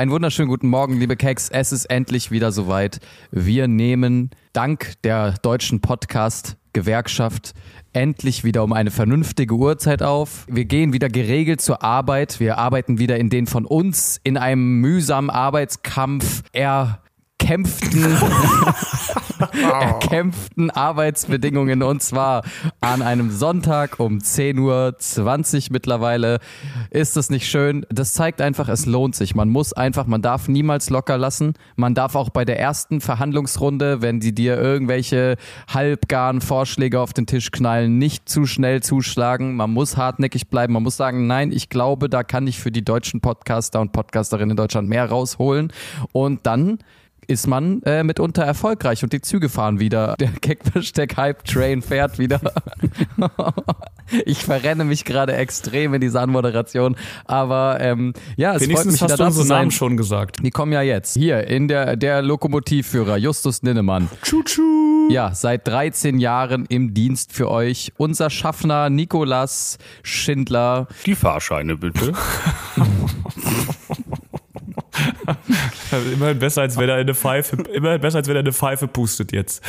einen wunderschönen guten Morgen, liebe Keks. Es ist endlich wieder soweit. Wir nehmen dank der deutschen Podcast-Gewerkschaft endlich wieder um eine vernünftige Uhrzeit auf. Wir gehen wieder geregelt zur Arbeit. Wir arbeiten wieder in den von uns in einem mühsamen Arbeitskampf erkämpften, erkämpften Arbeitsbedingungen und zwar an einem Sonntag um 10.20 Uhr mittlerweile. Ist das nicht schön? Das zeigt einfach, es lohnt sich. Man muss einfach, man darf niemals locker lassen. Man darf auch bei der ersten Verhandlungsrunde, wenn die dir irgendwelche halbgaren Vorschläge auf den Tisch knallen, nicht zu schnell zuschlagen. Man muss hartnäckig bleiben. Man muss sagen, nein, ich glaube, da kann ich für die deutschen Podcaster und Podcasterinnen in Deutschland mehr rausholen. Und dann ist man äh, mitunter erfolgreich und die Züge fahren wieder. Der Keckversteck Hype Train fährt wieder. ich verrenne mich gerade extrem in dieser Anmoderation, aber ähm, ja, es Wenigstens freut mich hast wieder du unseren Namen sein. schon gesagt. Die kommen ja jetzt. Hier in der der Lokomotivführer Justus Ninnemann. Tschu-tschu. Ja, seit 13 Jahren im Dienst für euch. Unser Schaffner Nikolas Schindler. Die Fahrscheine bitte. Immerhin besser, als wenn er eine Pfeife, immerhin besser, als wenn er eine Pfeife pustet jetzt.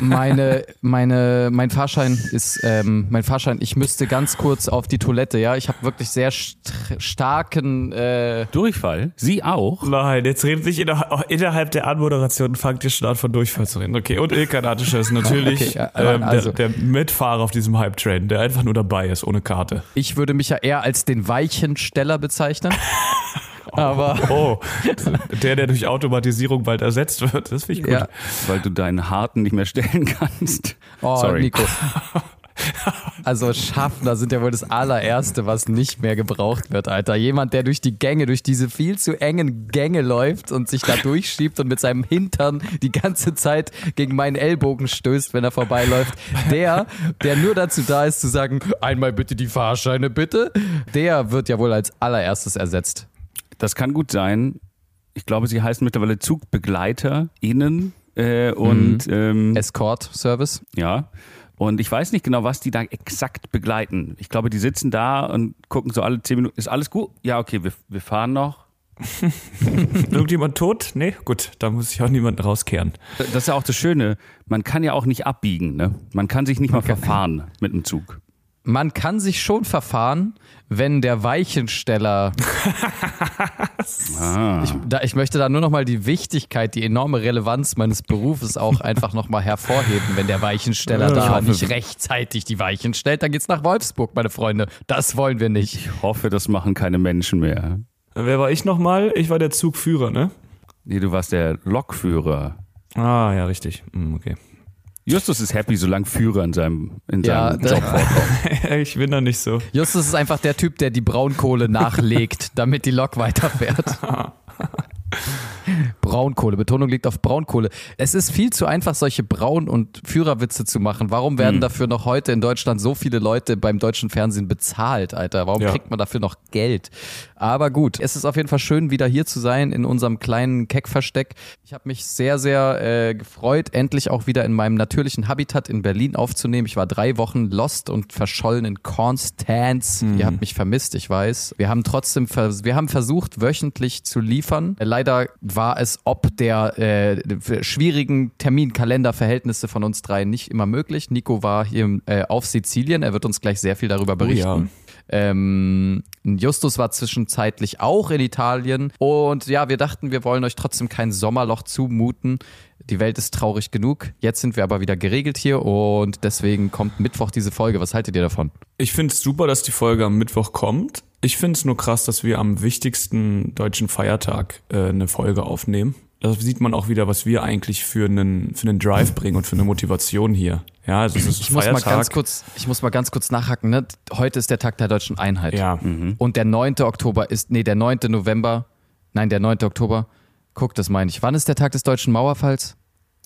Meine, meine, mein Fahrschein ist, ähm, mein Fahrschein, ich müsste ganz kurz auf die Toilette, ja. Ich habe wirklich sehr st starken, äh, Durchfall? Sie auch? Nein, jetzt redet sich inner, innerhalb der Anmoderation, fangt ihr schon an von Durchfall zu reden. Okay, und Ilkan ist natürlich Okay, ja, aber ähm, also- der, der Mitfahrer auf diesem Hype-Train, der einfach nur dabei ist, ohne Karte. ich würde mich ja eher als den Weichensteller bezeichnen. Aber Oh, der, der durch Automatisierung bald ersetzt wird, das finde ich gut. ja, Weil du deinen Harten nicht mehr stellen kannst. oh, Sorry. Nico. Also Schaffner sind ja wohl das allererste, was nicht mehr gebraucht wird, Alter. Jemand, der durch die Gänge, durch diese viel zu engen Gänge läuft und sich da durchschiebt und mit seinem Hintern die ganze Zeit gegen meinen Ellbogen stößt, wenn er vorbeiläuft. Der, der nur dazu da ist zu sagen, einmal bitte die Fahrscheine, bitte. Der wird ja wohl als allererstes ersetzt. Das kann gut sein. Ich glaube, sie heißen mittlerweile ZugbegleiterInnen. Äh, und ähm, Escort-Service. ja. Und ich weiß nicht genau, was die da exakt begleiten. Ich glaube, die sitzen da und gucken so alle zehn Minuten. Ist alles gut? Ja, okay, wir, wir fahren noch. Irgendjemand tot? Nee, gut, da muss ich auch niemanden rauskehren. Das ist ja auch das Schöne. Man kann ja auch nicht abbiegen. Ne? Man kann sich nicht mal verfahren mit dem Zug. Man kann sich schon verfahren, wenn der Weichensteller. Ah. ich, da, ich möchte da nur nochmal die Wichtigkeit, die enorme Relevanz meines Berufes auch einfach nochmal hervorheben. Wenn der Weichensteller Ich da hoffe- nicht rechtzeitig die Weichen stellt, dann geht's nach Wolfsburg, meine Freunde. Das wollen wir nicht. Ich hoffe, das machen keine Menschen mehr. Wer war ich nochmal? Ich war der Zugführer, ne? Nee, du warst der Lokführer. Ah, ja, richtig. Hm, okay. Justus ist happy, solange Führer in seinem, in Ja, seinem Job vorkommt. ich bin da nicht so. Justus ist einfach der Typ, der die Braunkohle nachlegt, damit die Lok weiterfährt. Braunkohle, Betonung liegt auf Braunkohle. Es ist viel zu einfach, solche Braun- und Führerwitze zu machen. Warum werden Hm. dafür noch heute in Deutschland so viele Leute beim deutschen Fernsehen bezahlt, Alter? Warum Ja. kriegt man dafür noch Geld? Aber gut, es ist auf jeden Fall schön, wieder hier zu sein in unserem kleinen Keckversteck. Ich habe mich sehr, sehr äh, gefreut, endlich auch wieder in meinem natürlichen Habitat in Berlin aufzunehmen. Ich war drei Wochen lost und verschollen in Konstanz. Ihr habt mich vermisst, ich weiß. Wir haben trotzdem, wir haben versucht, wöchentlich zu liefern. Äh, Leider war es ob der äh, schwierigen Terminkalenderverhältnisse von uns dreien nicht immer möglich. Nico war hier äh, auf Sizilien. Er wird uns gleich sehr viel darüber berichten. Ähm, Justus war zwischenzeitlich auch in Italien. Und ja, wir dachten, wir wollen euch trotzdem kein Sommerloch zumuten. Die Welt ist traurig genug. Jetzt sind wir aber wieder geregelt hier und deswegen kommt Mittwoch diese Folge. Was haltet ihr davon? Ich finde es super, dass die Folge am Mittwoch kommt. Ich finde es nur krass, dass wir am wichtigsten deutschen Feiertag äh, eine Folge aufnehmen. Da sieht man auch wieder, was wir eigentlich für einen, für einen Drive bringen und für eine Motivation hier. Ja, also es ist Ich muss mal Feiertag. ganz kurz, ich muss mal ganz kurz nachhaken. Ne? Heute ist der Tag der deutschen Einheit. Ja, Und der 9. Oktober ist, nee, der 9. November, nein, der 9. Oktober. Guck, das meine ich. Wann ist der Tag des deutschen Mauerfalls?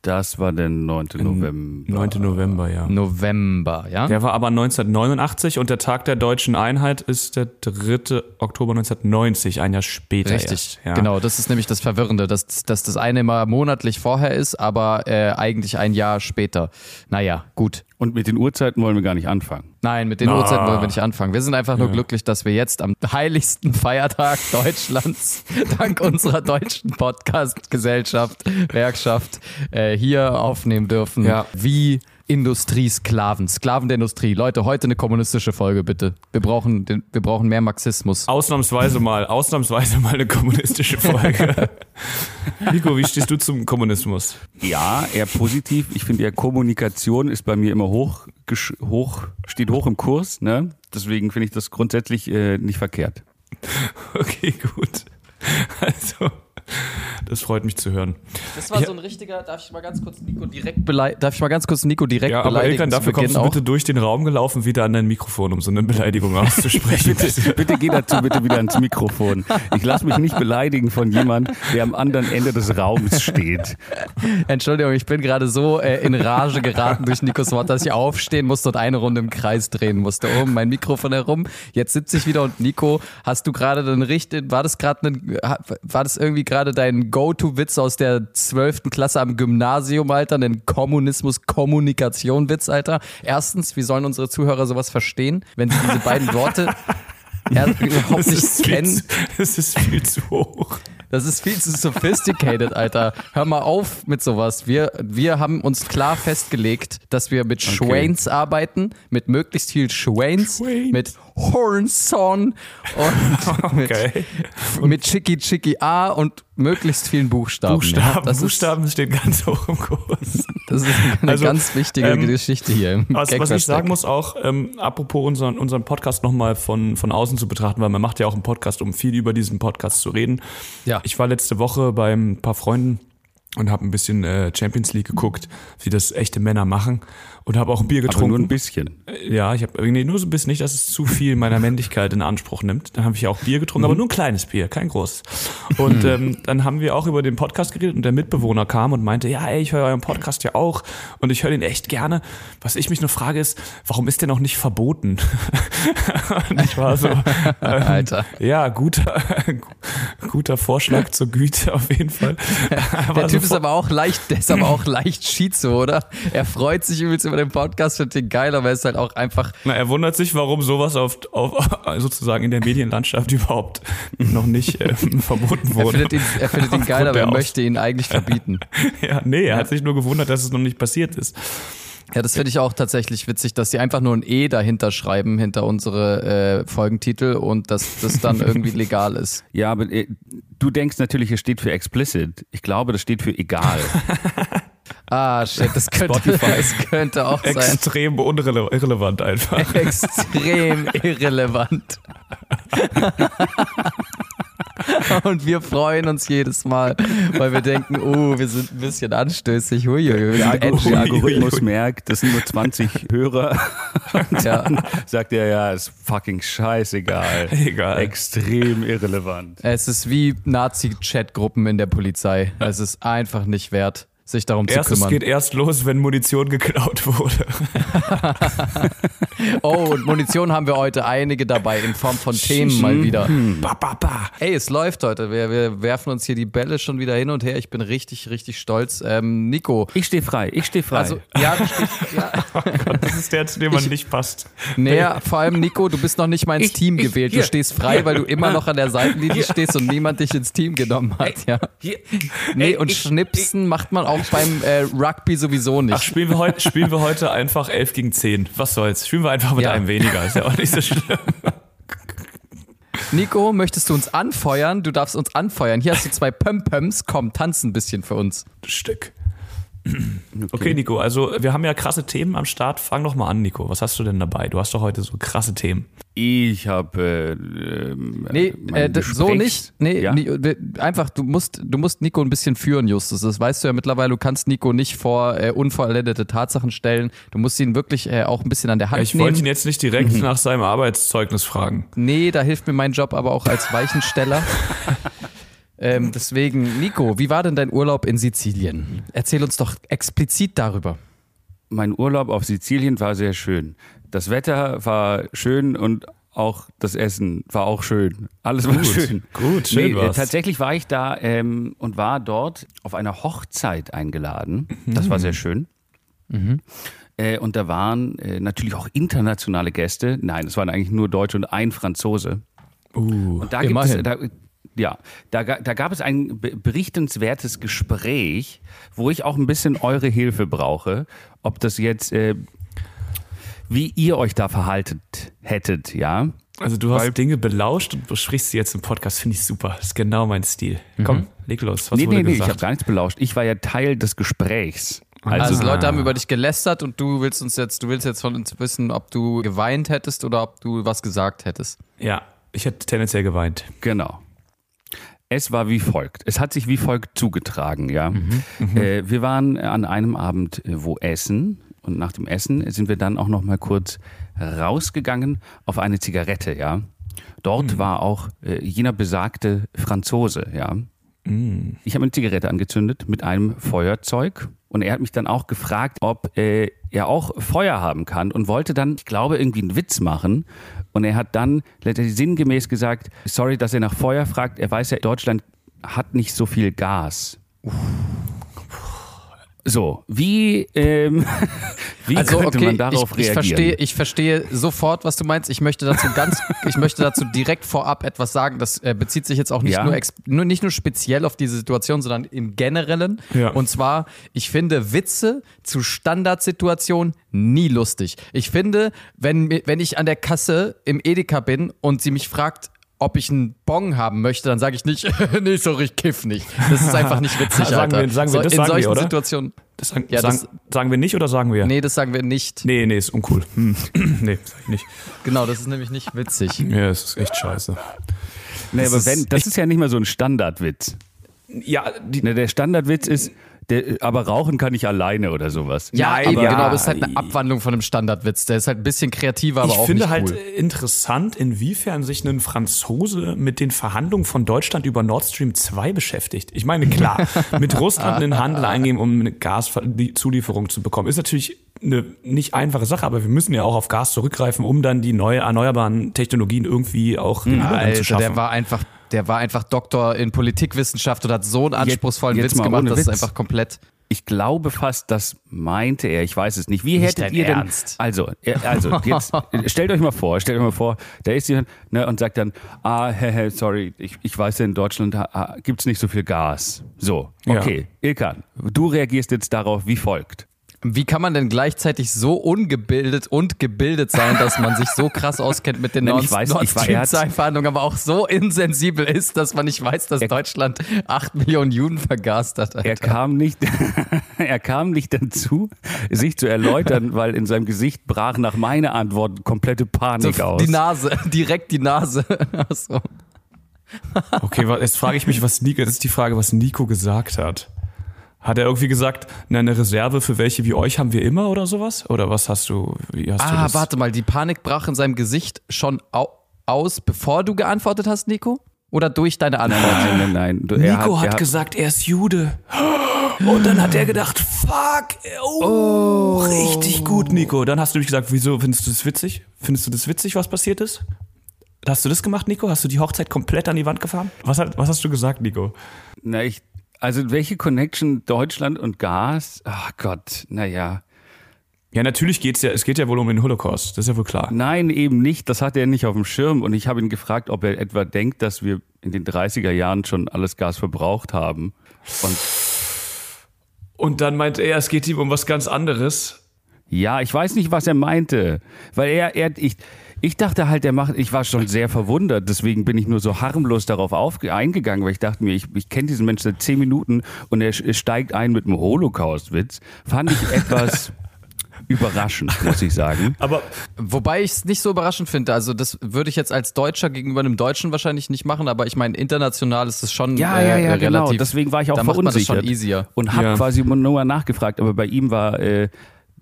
Das war der 9. November. 9. November, ja. November, ja? Der war aber 1989 und der Tag der deutschen Einheit ist der 3. Oktober 1990, ein Jahr später. Richtig, erst, ja. genau. Das ist nämlich das Verwirrende, dass, dass das eine immer monatlich vorher ist, aber äh, eigentlich ein Jahr später. Naja, gut. Und mit den Uhrzeiten wollen wir gar nicht anfangen. Nein, mit den Na. Uhrzeiten wollen wir nicht anfangen. Wir sind einfach nur glücklich, dass wir jetzt am heiligsten Feiertag Deutschlands, dank unserer deutschen Podcast-Gesellschaft, Werkschaft, äh, hier aufnehmen dürfen. Ja. Wie Industriesklaven, Sklaven der Industrie. Leute, heute eine kommunistische Folge, bitte. Wir brauchen, den, wir brauchen mehr Marxismus. Ausnahmsweise mal, ausnahmsweise mal eine kommunistische Folge. Nico, wie stehst du zum Kommunismus? Ja, eher positiv. Ich finde ja, Kommunikation ist bei mir immer hoch, hoch steht hoch im Kurs. Ne? Deswegen finde ich das grundsätzlich äh, nicht verkehrt. Okay, gut. Also, das freut mich zu hören. Das war so ein richtiger, darf ich mal ganz kurz Nico direkt beleidigen? Darf ich mal ganz kurz Nico direkt Ja, aber beleidigen? Zu dafür Beginn kommst du auch? bitte durch den Raum gelaufen, wieder an dein Mikrofon, um so eine Beleidigung auszusprechen. Bitte geh dazu bitte wieder ans Mikrofon. Ich lasse mich nicht beleidigen von jemandem, der am anderen Ende des Raums steht. Entschuldigung, ich bin gerade so äh, in Rage geraten durch Nikos Wort, dass ich aufstehen musste und eine Runde im Kreis drehen musste. Um mein Mikrofon herum. Jetzt sitze ich wieder und Nico, hast du gerade den richtig, war das gerade ein, war das irgendwie gerade dein Go-To-Witz aus der 12. Klasse am Gymnasium, Alter? Ein Kommunismus-Kommunikation-Witz, Alter? Erstens, wie sollen unsere Zuhörer sowas verstehen, wenn sie diese beiden Worte er- überhaupt nicht kennen? das ist viel zu hoch. Das ist viel zu sophisticated, Alter. Hör mal auf mit sowas. Wir, wir haben uns klar festgelegt, dass wir mit Schwains arbeiten, mit möglichst viel Schwains, Schwains. mit Hornson und mit, Okay. mit Chicky Chicky A und möglichst vielen Buchstaben. Buchstaben, das Buchstaben stehen ganz hoch im Kurs. Ist, das ist eine Also, ganz wichtige ähm, Geschichte hier. Im Was, was ich sagen muss auch, ähm, apropos unseren, unseren Podcast nochmal von, von außen zu betrachten, weil man macht ja auch einen Podcast, um viel über diesen Podcast zu reden. Ja. Ich war letzte Woche bei ein paar Freunden und habe ein bisschen äh, Champions League geguckt, wie das echte Männer machen und habe auch ein Bier Aber getrunken. nur ein bisschen. Ja, ich habe nee, nur so ein bisschen nicht, dass es zu viel meiner Männlichkeit in Anspruch nimmt. Dann habe ich auch Bier getrunken, aber nur ein kleines Bier, kein großes. Und ähm, dann haben wir auch über den Podcast geredet und der Mitbewohner kam und meinte, ja, ey, ich höre euren Podcast ja auch und ich höre den echt gerne. Was ich mich nur frage ist, warum ist der noch nicht verboten? und ich war so, ähm, Alter. ja, guter, guter Vorschlag zur Güte auf jeden Fall. Aber Der Typ ist sofort- aber auch leicht, der ist aber auch leicht Schizo, oder? Er freut sich übelst über den Podcast, findet den geil, aber er ist halt auch einfach Na, er wundert sich, warum sowas auf, auf sozusagen in der Medienlandschaft überhaupt noch nicht ähm, verboten Er wurde. findet ihn, er findet ihn geil, aber er möchte ihn eigentlich verbieten. Ja, nee, er hat sich nur gewundert, dass es noch nicht passiert ist. Ja, das finde ich auch tatsächlich witzig, dass sie einfach nur ein E dahinter schreiben, hinter unsere äh, Folgentitel und dass das dann irgendwie legal ist. Ja, aber äh, du denkst natürlich, es steht für explicit. Ich glaube, das steht für egal. Ah, shit, das könnte, das könnte auch sein. Extrem unrele irrelevant einfach. Extrem irrelevant. Und wir freuen uns jedes Mal, weil wir denken, oh, wir sind ein bisschen anstößig. Hui, hui, hui, Der, Algor edgy. der Algorithmus merkt, das sind nur 20 Hörer. Ja. Sagt er, ja, ist fucking scheißegal. Egal. Extrem irrelevant. Es ist wie Nazi-Chat-Gruppen in der Polizei. Es ist einfach nicht wert, sich darum Erst, zu es kümmern. geht erst los, wenn Munition geklaut wurde. Oh, und Munition haben wir heute einige dabei in Form von Themen mal wieder. Ba, ba, ba. Ey, es läuft heute. Wir, wir werfen uns hier die Bälle schon wieder hin und her. Ich bin richtig, richtig stolz. Ähm, Nico. Ich stehe frei, ich stehe frei. Also, ja, du stehst, ja. Das ist der, zu dem man nicht passt. Naja, vor allem Nico, du bist noch nicht mal ins Ich- Team ich- gewählt. Du hier. stehst frei, weil du immer noch an der Seitenlinie stehst und niemand dich ins Team genommen hat. Ja. Hier. Nee, und ich- Schnipsen macht man auch beim äh, Rugby sowieso nicht. Ach, spielen wir, heute, spielen wir heute einfach 11 gegen 10. Was soll's? Spielen wir einfach mit Ja. einem weniger. Ist ja auch nicht so schlimm. Nico, möchtest du uns anfeuern? Du darfst uns anfeuern. Hier hast du zwei Pömpöms. Komm, tanz ein bisschen für uns. Stück. Okay, Nico, also wir haben ja krasse Themen am Start. Fang doch mal an, Nico. Was hast du denn dabei? Du hast doch heute so krasse Themen. Ich habe äh, ähm, Nee, äh, so nicht. Nee, ja? Einfach, du musst, du musst Nico ein bisschen führen, Justus. Das weißt du ja mittlerweile. Du kannst Nico nicht vor äh, unvollendete Tatsachen stellen. Du musst ihn wirklich äh, auch ein bisschen an der Hand Ich wollte ihn nehmen. jetzt nicht direkt nach seinem Arbeitszeugnis fragen. Nee, da hilft mir mein Job aber auch als Weichensteller. ähm, deswegen, Nico, wie war denn dein Urlaub in Sizilien? Erzähl uns doch explizit darüber. Mein Urlaub auf Sizilien war sehr schön. Das Wetter war schön und auch das Essen war auch schön. Alles war schön. gut, schön nee, war's. Tatsächlich war ich da ähm, und war dort auf einer Hochzeit eingeladen. Das war sehr schön. Äh, und da waren äh, natürlich auch internationale Gäste. Nein, es waren eigentlich nur Deutsche und ein Franzose. Uh, Und da gibt es, da, ja, da, da gab es ein be- berichtenswertes Gespräch, wo ich auch ein bisschen eure Hilfe brauche, ob das jetzt, äh, wie ihr euch da verhaltet hättet, ja. also du hast Dinge belauscht und besprichst sie jetzt im Podcast, finde ich super. Das ist genau mein Stil. Komm, leg los. Was nee, wurde nee, nee, ich habe gesagt? gar nichts belauscht. Ich war ja Teil des Gesprächs. Also Also, Leute haben über dich gelästert und du willst uns jetzt, du willst jetzt von uns wissen, ob du geweint hättest oder ob du was gesagt hättest. ja, ich hätte tendenziell geweint. genau. Es war wie folgt. Es hat sich wie folgt zugetragen, ja. Äh, wir waren an einem Abend äh, wo essen und nach dem Essen sind wir dann auch noch mal kurz rausgegangen auf eine Zigarette, ja. Dort war auch äh, jener besagte Franzose, ja. Ich habe eine Zigarette angezündet mit einem Feuerzeug und er hat mich dann auch gefragt, ob äh, er auch Feuer haben kann und wollte dann, ich glaube, irgendwie einen Witz machen. Und er hat dann letztendlich sinngemäß gesagt, sorry, dass er nach Feuer fragt. Er weiß ja, Deutschland hat nicht so viel Gas. So, wie, ähm, wie Also könnte okay, man darauf ich, ich reagieren? verstehe, ich verstehe sofort, was du meinst. Ich möchte dazu ganz, ich möchte dazu direkt vorab etwas sagen. Das äh, bezieht sich jetzt auch nicht Ja. nur, nur nicht nur speziell auf diese Situation, sondern im Generellen. Ja. Und zwar, ich finde Witze zu Standardsituationen nie lustig. Ich finde, wenn wenn ich an der Kasse im Edeka bin und sie mich fragt ob ich einen Bong haben möchte, dann sage ich nicht, nee, sorry, ich kiff nicht. Das ist einfach nicht witzig, Sagen Alter. wir- sagen wir, so, das in sagen wir, solchen oder? Situationen. Das sagen, Ja, das- sagen, sagen wir nicht oder sagen wir? Nee, das sagen wir nicht. Nee, nee, ist uncool. Hm. nee, sag ich nicht. Genau, das ist nämlich nicht witzig. Ja, das ist echt scheiße. Nee, aber ist wenn, das ist ja nicht mal so ein Standardwitz. Ja, die, Ne, der Standardwitz ist, der, aber rauchen kann ich alleine oder sowas. Ja, Nein, eben, ja. genau, aber es ist halt eine Abwandlung von einem Standardwitz. Der ist halt ein bisschen kreativer, aber ich auch finde nicht halt cool. interessant, inwiefern sich ein Franzose mit den Verhandlungen von Deutschland über Nord Stream 2 beschäftigt. Ich meine, klar, mit Russland einen Handel eingehen, um eine Gaszulieferung zu bekommen, ist natürlich eine nicht einfache Sache, aber wir müssen ja auch auf Gas zurückgreifen, um dann die neue erneuerbaren Technologien irgendwie auch den Übergang zu Alter, schaffen. der war einfach, der war einfach Doktor in Politikwissenschaft und hat so einen anspruchsvollen jetzt Witz mal gemacht, ohne das ist Witz. einfach komplett. Ich glaube fast, das meinte er. Ich weiß es nicht. Wie Nicht hättet dein ihr denn? Ernst. Also, also jetzt stellt euch mal vor, stellt euch mal vor, da ist jemand ne, und sagt dann, ah, hä, hä, sorry, ich, ich weiß ja in Deutschland ah, gibt's nicht so viel Gas. So, Ja. okay, Ilkan, du reagierst jetzt darauf wie folgt. Wie kann man denn gleichzeitig so ungebildet und gebildet sein, dass man sich so krass auskennt mit den Nein, Nord ich weiß, Nord ich war- Stream er hat- 2 Verhandlungen, aber auch so insensibel ist, dass man nicht weiß, dass Deutschland 8 Millionen Juden vergast hat. Alter. Er kam nicht, er kam nicht dazu, sich zu erläutern, weil in seinem Gesicht brach nach meiner Antwort komplette Panik so, aus. die Nase, direkt die Nase. Ach so. Okay, jetzt frage ich mich, was Nico, das ist die Frage, was Nico gesagt hat. Hat er irgendwie gesagt, na, eine Reserve für welche wie euch haben wir immer oder sowas? Oder was hast du, wie hast du Ah, das? warte mal, die Panik brach in seinem Gesicht schon au aus, bevor du geantwortet hast, Nico? Oder durch deine Antwort? Nein, nein, nein. Du, er Nico hat, er gesagt, er ist Jude. Und dann hat er gedacht, fuck, oh, richtig gut, Nico. Dann hast du nämlich gesagt, wieso findest du das witzig? Findest du das witzig, was passiert ist? Hast du das gemacht, Nico? Hast du die Hochzeit komplett an die Wand gefahren? Was, hat, was hast du gesagt, Nico? Na, ich, also welche Connection Deutschland und Gas? Ach Gott, naja. Ja, natürlich geht's ja, es geht ja wohl um den Holocaust, das ist ja wohl klar. Nein, eben nicht. Das hat er nicht auf dem Schirm. Und ich habe ihn gefragt, ob er etwa denkt, dass wir in den 30er Jahren schon alles Gas verbraucht haben. Und Und dann meint er, es geht ihm um was ganz anderes. ja, ich weiß nicht, was er meinte. Weil er, er, ich, ich dachte halt, er macht, ich war schon sehr verwundert. Deswegen bin ich nur so harmlos darauf eingegangen, weil ich dachte mir, ich, ich kenne diesen Menschen seit zehn Minuten und er steigt ein mit einem Holocaust-Witz. Fand ich etwas überraschend, muss ich sagen. Aber Wobei ich es nicht so überraschend finde. Also das würde ich jetzt als Deutscher gegenüber einem Deutschen wahrscheinlich nicht machen, aber ich meine, international ist es schon Ja, äh, ja, ja, relativ. genau. Deswegen war ich auch da macht man das verunsichert. schon easier. Und habe Ja. quasi nur mal nachgefragt, aber bei ihm war äh,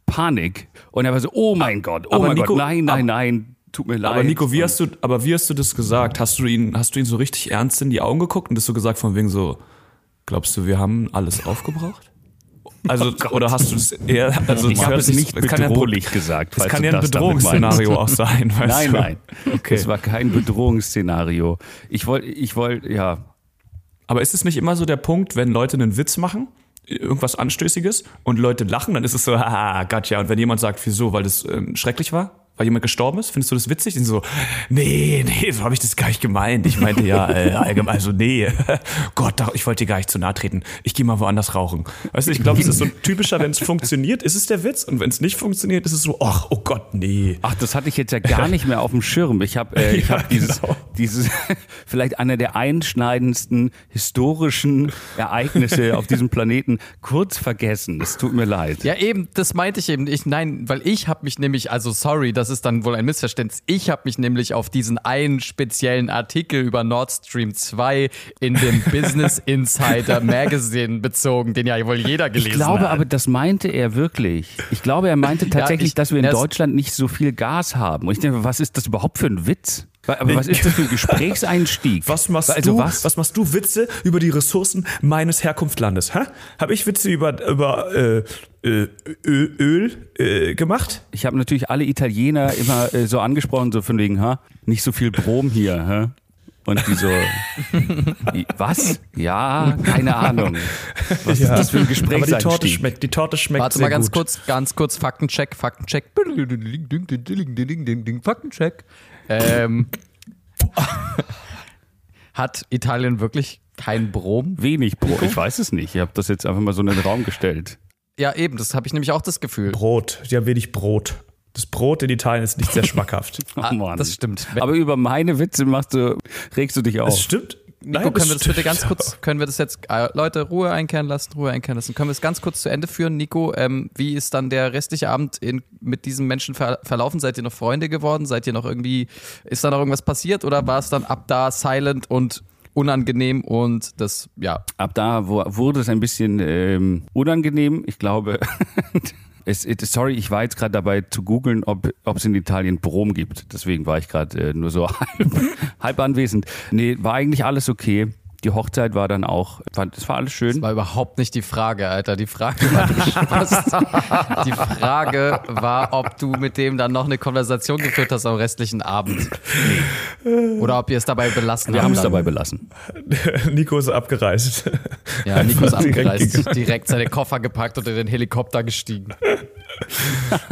Panik. Und er war so, oh mein Gott, oh aber mein Nico- Gott, nein, nein, aber- nein, tut mir leid. Aber Nico, wie hast du, aber wie hast du das gesagt? Hast du ihn, hast du ihn so richtig ernst in die Augen geguckt und das so gesagt von wegen so, glaubst du, wir haben alles aufgebraucht? Also, oder hast du es eher, also Oh Ich es habe es nicht es kann ja bedrohlich gesagt. Das falls kann ja ein das Bedrohungsszenario auch sein, weißt Nein, du? nein. Okay. Es war kein Bedrohungsszenario. Ich wollte, ich wollte, ja. Aber ist es nicht immer so der Punkt, wenn Leute einen Witz machen, irgendwas Anstößiges und Leute lachen, dann ist es so, haha, gotcha. Und wenn jemand sagt, wieso, weil das ähm, schrecklich war, weil jemand gestorben ist? Findest du das witzig? Sind so, nee, nee, so habe ich das gar nicht gemeint. Ich meinte ja äh, allgemein, also nee, Gott, ich wollte dir gar nicht zu nahe treten. Ich gehe mal woanders rauchen. Weißt du, ich glaube, es ist so ein typischer, wenn es funktioniert, ist es der Witz. Und wenn es nicht funktioniert, ist es so, ach, oh Gott, nee. Ach, das hatte ich jetzt ja gar nicht mehr auf dem Schirm. Ich habe äh, ich Ja, hab dieses, genau. dieses, vielleicht einer der einschneidendsten historischen Ereignisse auf diesem Planeten kurz vergessen. Es tut mir leid. Ja, eben, das meinte ich eben. Ich, nein, weil ich habe mich nämlich, also sorry, das ist dann wohl ein Missverständnis. Ich habe mich nämlich auf diesen einen speziellen Artikel über Nord Stream 2 in dem Business Insider Magazine bezogen, den ja wohl jeder gelesen Ich glaube hat. aber, das meinte er wirklich. Ich glaube, er meinte tatsächlich, ich- dass wir in das- Deutschland nicht so viel Gas haben. Und ich denke, was ist das überhaupt für ein Witz? Aber was ist das für ein Gesprächseinstieg? Was machst also du? Was? Was? machst du Witze über die Ressourcen meines Herkunftslandes? Hä? Habe ich Witze über über äh, äh, Öl, Öl äh, gemacht? Ich habe natürlich alle Italiener immer äh, so angesprochen, so von wegen, ha, nicht so viel Brom hier, hä? Und die so, was? Ja, keine Ahnung. Was ist das für ein Aber die Torte Gesprächseinstieg? schmeckt, die Torte schmeckt Warte sehr mal ganz gut. kurz, ganz kurz, Faktencheck, Faktencheck. Faktencheck. Ähm, hat Italien wirklich kein Brom? Wenig Brom. Ich weiß es nicht. Ich habe das jetzt einfach mal so in den Raum gestellt. Ja, eben, das habe ich nämlich auch das Gefühl. Brot. Die haben wenig Brot. Das Brot in Italien ist nicht sehr schmackhaft. Oh Mann. das stimmt. Aber über meine Witze machst du, regst du dich Das auf. stimmt. Nico, Nein, können wir das bitte ganz kurz, können wir das jetzt, äh, Leute, Ruhe einkehren lassen, Ruhe einkehren lassen. Können wir es ganz kurz zu Ende führen? Nico, ähm, wie ist dann der restliche Abend in, mit diesem Menschen ver verlaufen? Seid ihr noch Freunde geworden? Seid ihr noch irgendwie, ist da noch irgendwas passiert oder war es dann ab da silent und unangenehm und das, ja, Ab da wurde es ein bisschen ähm, unangenehm. Ich glaube, es, it, sorry, ich war jetzt gerade dabei zu googeln, ob es in Italien Brom gibt. Deswegen war ich gerade äh, nur so halb, halb anwesend. Nee, war eigentlich alles okay. Die Hochzeit war dann auch, fand, es war alles schön. war überhaupt nicht die Frage, Alter. Die Frage war, du. Die Frage war, ob du mit dem dann noch eine Konversation geführt hast am restlichen Abend. Oder ob ihr es dabei belassen Wir habt haben es dabei belassen. Nico ist abgereist. Ja, Nico ist Direkt abgereist, direkt seine Koffer gepackt und in den Helikopter gestiegen.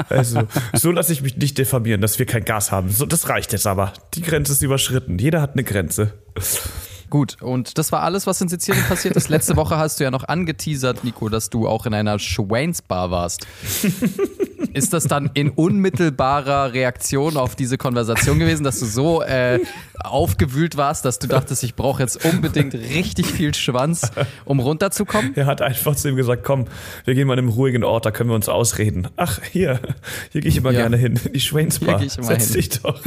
Also, so lasse ich mich nicht diffamieren, dass wir kein Gas haben. So, das reicht jetzt aber. Die Grenze ist überschritten. Jeder hat eine Grenze. Gut, und das war alles, was in Sizilien passiert ist. Letzte Woche hast du ja noch angeteasert, Nico, dass du auch in einer Schwains Bar warst. Ist das dann in unmittelbarer Reaktion auf diese Konversation gewesen, dass du so äh, aufgewühlt warst, dass du dachtest, ich brauche jetzt unbedingt richtig viel Schwanz, um runterzukommen? Er hat einfach zu ihm gesagt, komm, wir gehen mal in einem ruhigen Ort, da können wir uns ausreden. Ach, hier, hier gehe ich immer Ja. gerne hin, in die Schwainsbar. Hier geh ich immer Setz hin. dich doch.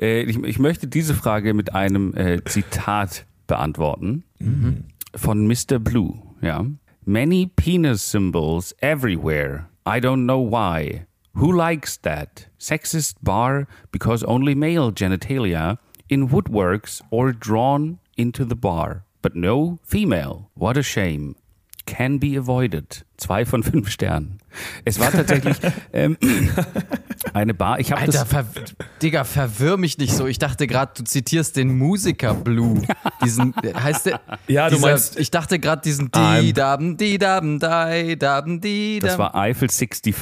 Äh, ich, ich möchte diese Frage mit einem äh, Zitat beantworten mhm. von Mr. Blue. Ja. Many penis symbols everywhere. I don't know why. Who likes that? Sexist bar because only male genitalia in woodworks or drawn into the bar, but no female. What a shame. Can be avoided. Zwei von fünf Sternen. Es war tatsächlich ähm, eine Bar. Ich habe Alter, das ver Digga, verwirr mich nicht so. Ich dachte gerade, du zitierst den Musiker Blue. Diesen, heißt der? Ja, du dieser, meinst- Ich dachte gerade diesen I'm- die daben die daben dai daben die Das war Eiffel 65.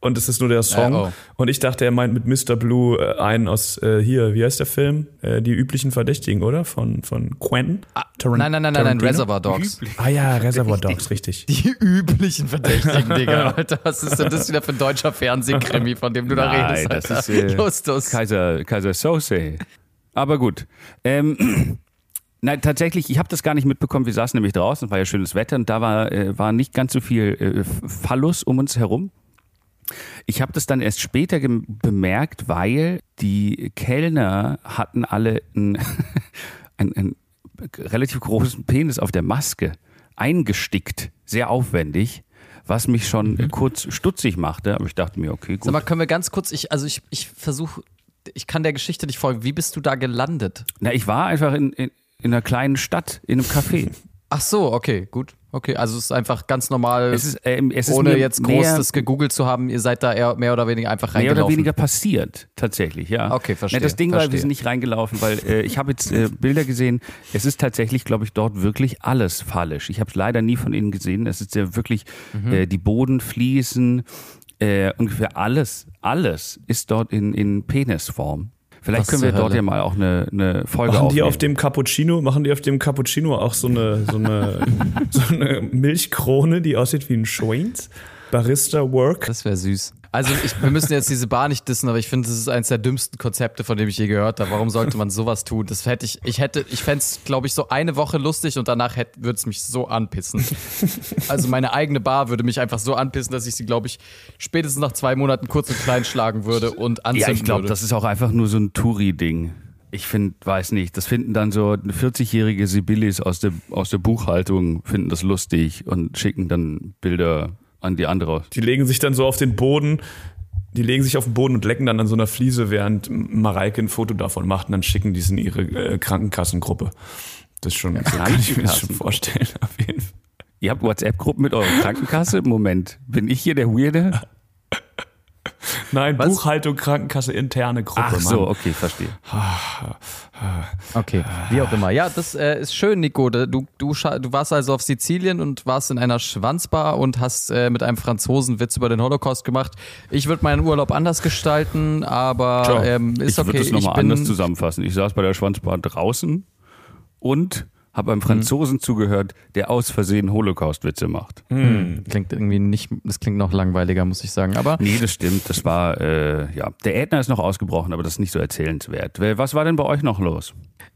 Und es ist nur der Song. Äh, oh. Und ich dachte, er meint mit Mr. Blue äh, einen aus äh, hier, wie heißt der Film? Äh, die üblichen Verdächtigen, oder? Von, von Quentin? Taran- Nein, nein, nein, nein, nein, Tarantino? Reservoir Dogs. Ah ja, Reservoir Dogs, richtig. Die üblichen Verdächtigen, Digga. Alter, was ist denn das wieder für ein deutscher Fernsehkrimi, von dem du da Nein, redest? das Alter? ist, äh, Justus. Kaiser, Kaiser Sose. Aber gut. Ähm, nein, tatsächlich, ich habe das gar nicht mitbekommen. Wir saßen nämlich draußen, es war ja schönes Wetter und da war, äh, war nicht ganz so viel äh, Phallus um uns herum. Ich habe das dann erst später bemerkt, weil die Kellner hatten alle einen, einen, einen relativ großen Penis auf der Maske eingestickt, sehr aufwendig, was mich schon äh, kurz stutzig machte. Aber ich dachte mir, okay, gut. Sag mal, können wir ganz kurz, ich, also ich, ich versuche, ich kann der Geschichte nicht folgen. Wie bist du da gelandet? Na, ich war einfach in, in, in einer kleinen Stadt, in einem Café. Ach so, okay, gut. Okay, also es ist einfach ganz normal, Es ist, ähm, ohne jetzt groß mehr, das gegoogelt zu haben, ihr seid da eher mehr oder weniger einfach mehr reingelaufen. oder weniger passiert, tatsächlich, ja. Okay, verstehe, Ne, das Ding war, wir verstehe. sind nicht reingelaufen, weil äh, ich habe jetzt äh, Bilder gesehen. Es ist tatsächlich, glaube ich, dort wirklich alles fallisch. Ich habe es leider nie von innen gesehen. Es ist ja wirklich, Mhm. äh, die Bodenfliesen, äh, ungefähr alles, alles ist dort in, in Penisform. Vielleicht Was können wir dort ja mal auch eine, eine Folge Machen die aufnehmen. auf dem Cappuccino, machen die auf dem Cappuccino auch so eine, so eine, so eine Milchkrone, die aussieht wie ein Schweins? Barista Work. Das wäre süß. Also ich, wir müssen jetzt diese Bar nicht dissen, aber ich finde, das ist eines der dümmsten Konzepte, von dem ich je gehört habe. Warum sollte man sowas tun? Das hätte ich, ich hätte, ich fände es, glaube ich, so eine Woche lustig und danach würde es mich so anpissen. Also meine eigene Bar würde mich einfach so anpissen, dass ich sie, glaube ich, spätestens nach zwei Monaten kurz und klein schlagen würde und anzünden Ja, ich glaube, würde. das ist auch einfach nur so ein Touri-Ding. Ich finde, weiß nicht, das finden dann so 40-jährige Sibyllis aus der, aus der Buchhaltung, finden das lustig und schicken dann Bilder an die andere. Die legen sich dann so auf den Boden, die legen sich auf den Boden und lecken dann an so einer Fliese, während Mareike ein Foto davon macht und dann schicken die es in ihre äh, Krankenkassengruppe. Das ist schon, so kann ich mir das schon vorstellen, auf jeden Fall. Ihr habt WhatsApp-Gruppen mit eurer Krankenkasse? Moment, bin ich hier der Weirde? Nein, Was? Buchhaltung, Krankenkasse, interne Gruppe. Ach so, Mann. okay, verstehe. Okay, wie auch immer. Ja, das äh, ist schön, Nico. Du, du, du warst also auf Sizilien und warst in einer Schwanzbar und hast äh, mit einem Franzosen Witz über den Holocaust gemacht. Ich würde meinen Urlaub anders gestalten, aber ähm, ist ich okay. würde es ich nochmal anders zusammenfassen. Ich saß bei der Schwanzbahn draußen und habe einem Franzosen zugehört, der aus Versehen Holocaust-Witze macht. Klingt irgendwie nicht, das klingt noch langweiliger, muss ich sagen. Aber Nee, das stimmt. Das war, äh, ja. Der Ätna ist noch ausgebrochen, aber das ist nicht so erzählenswert. Wer- Was war denn bei euch noch los?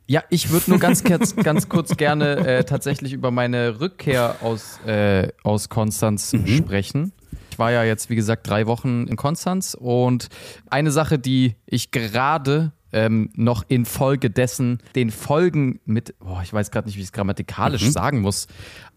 ja, ich würde nur ganz kurz, ganz kurz gerne äh, tatsächlich über meine Rückkehr aus, äh, aus Konstanz sprechen. Ich war ja jetzt, wie gesagt, drei Wochen in Konstanz und eine Sache, die ich gerade ähm, noch infolgedessen den Folgen mit, boah, ich weiß gerade nicht, wie ich es grammatikalisch sagen muss.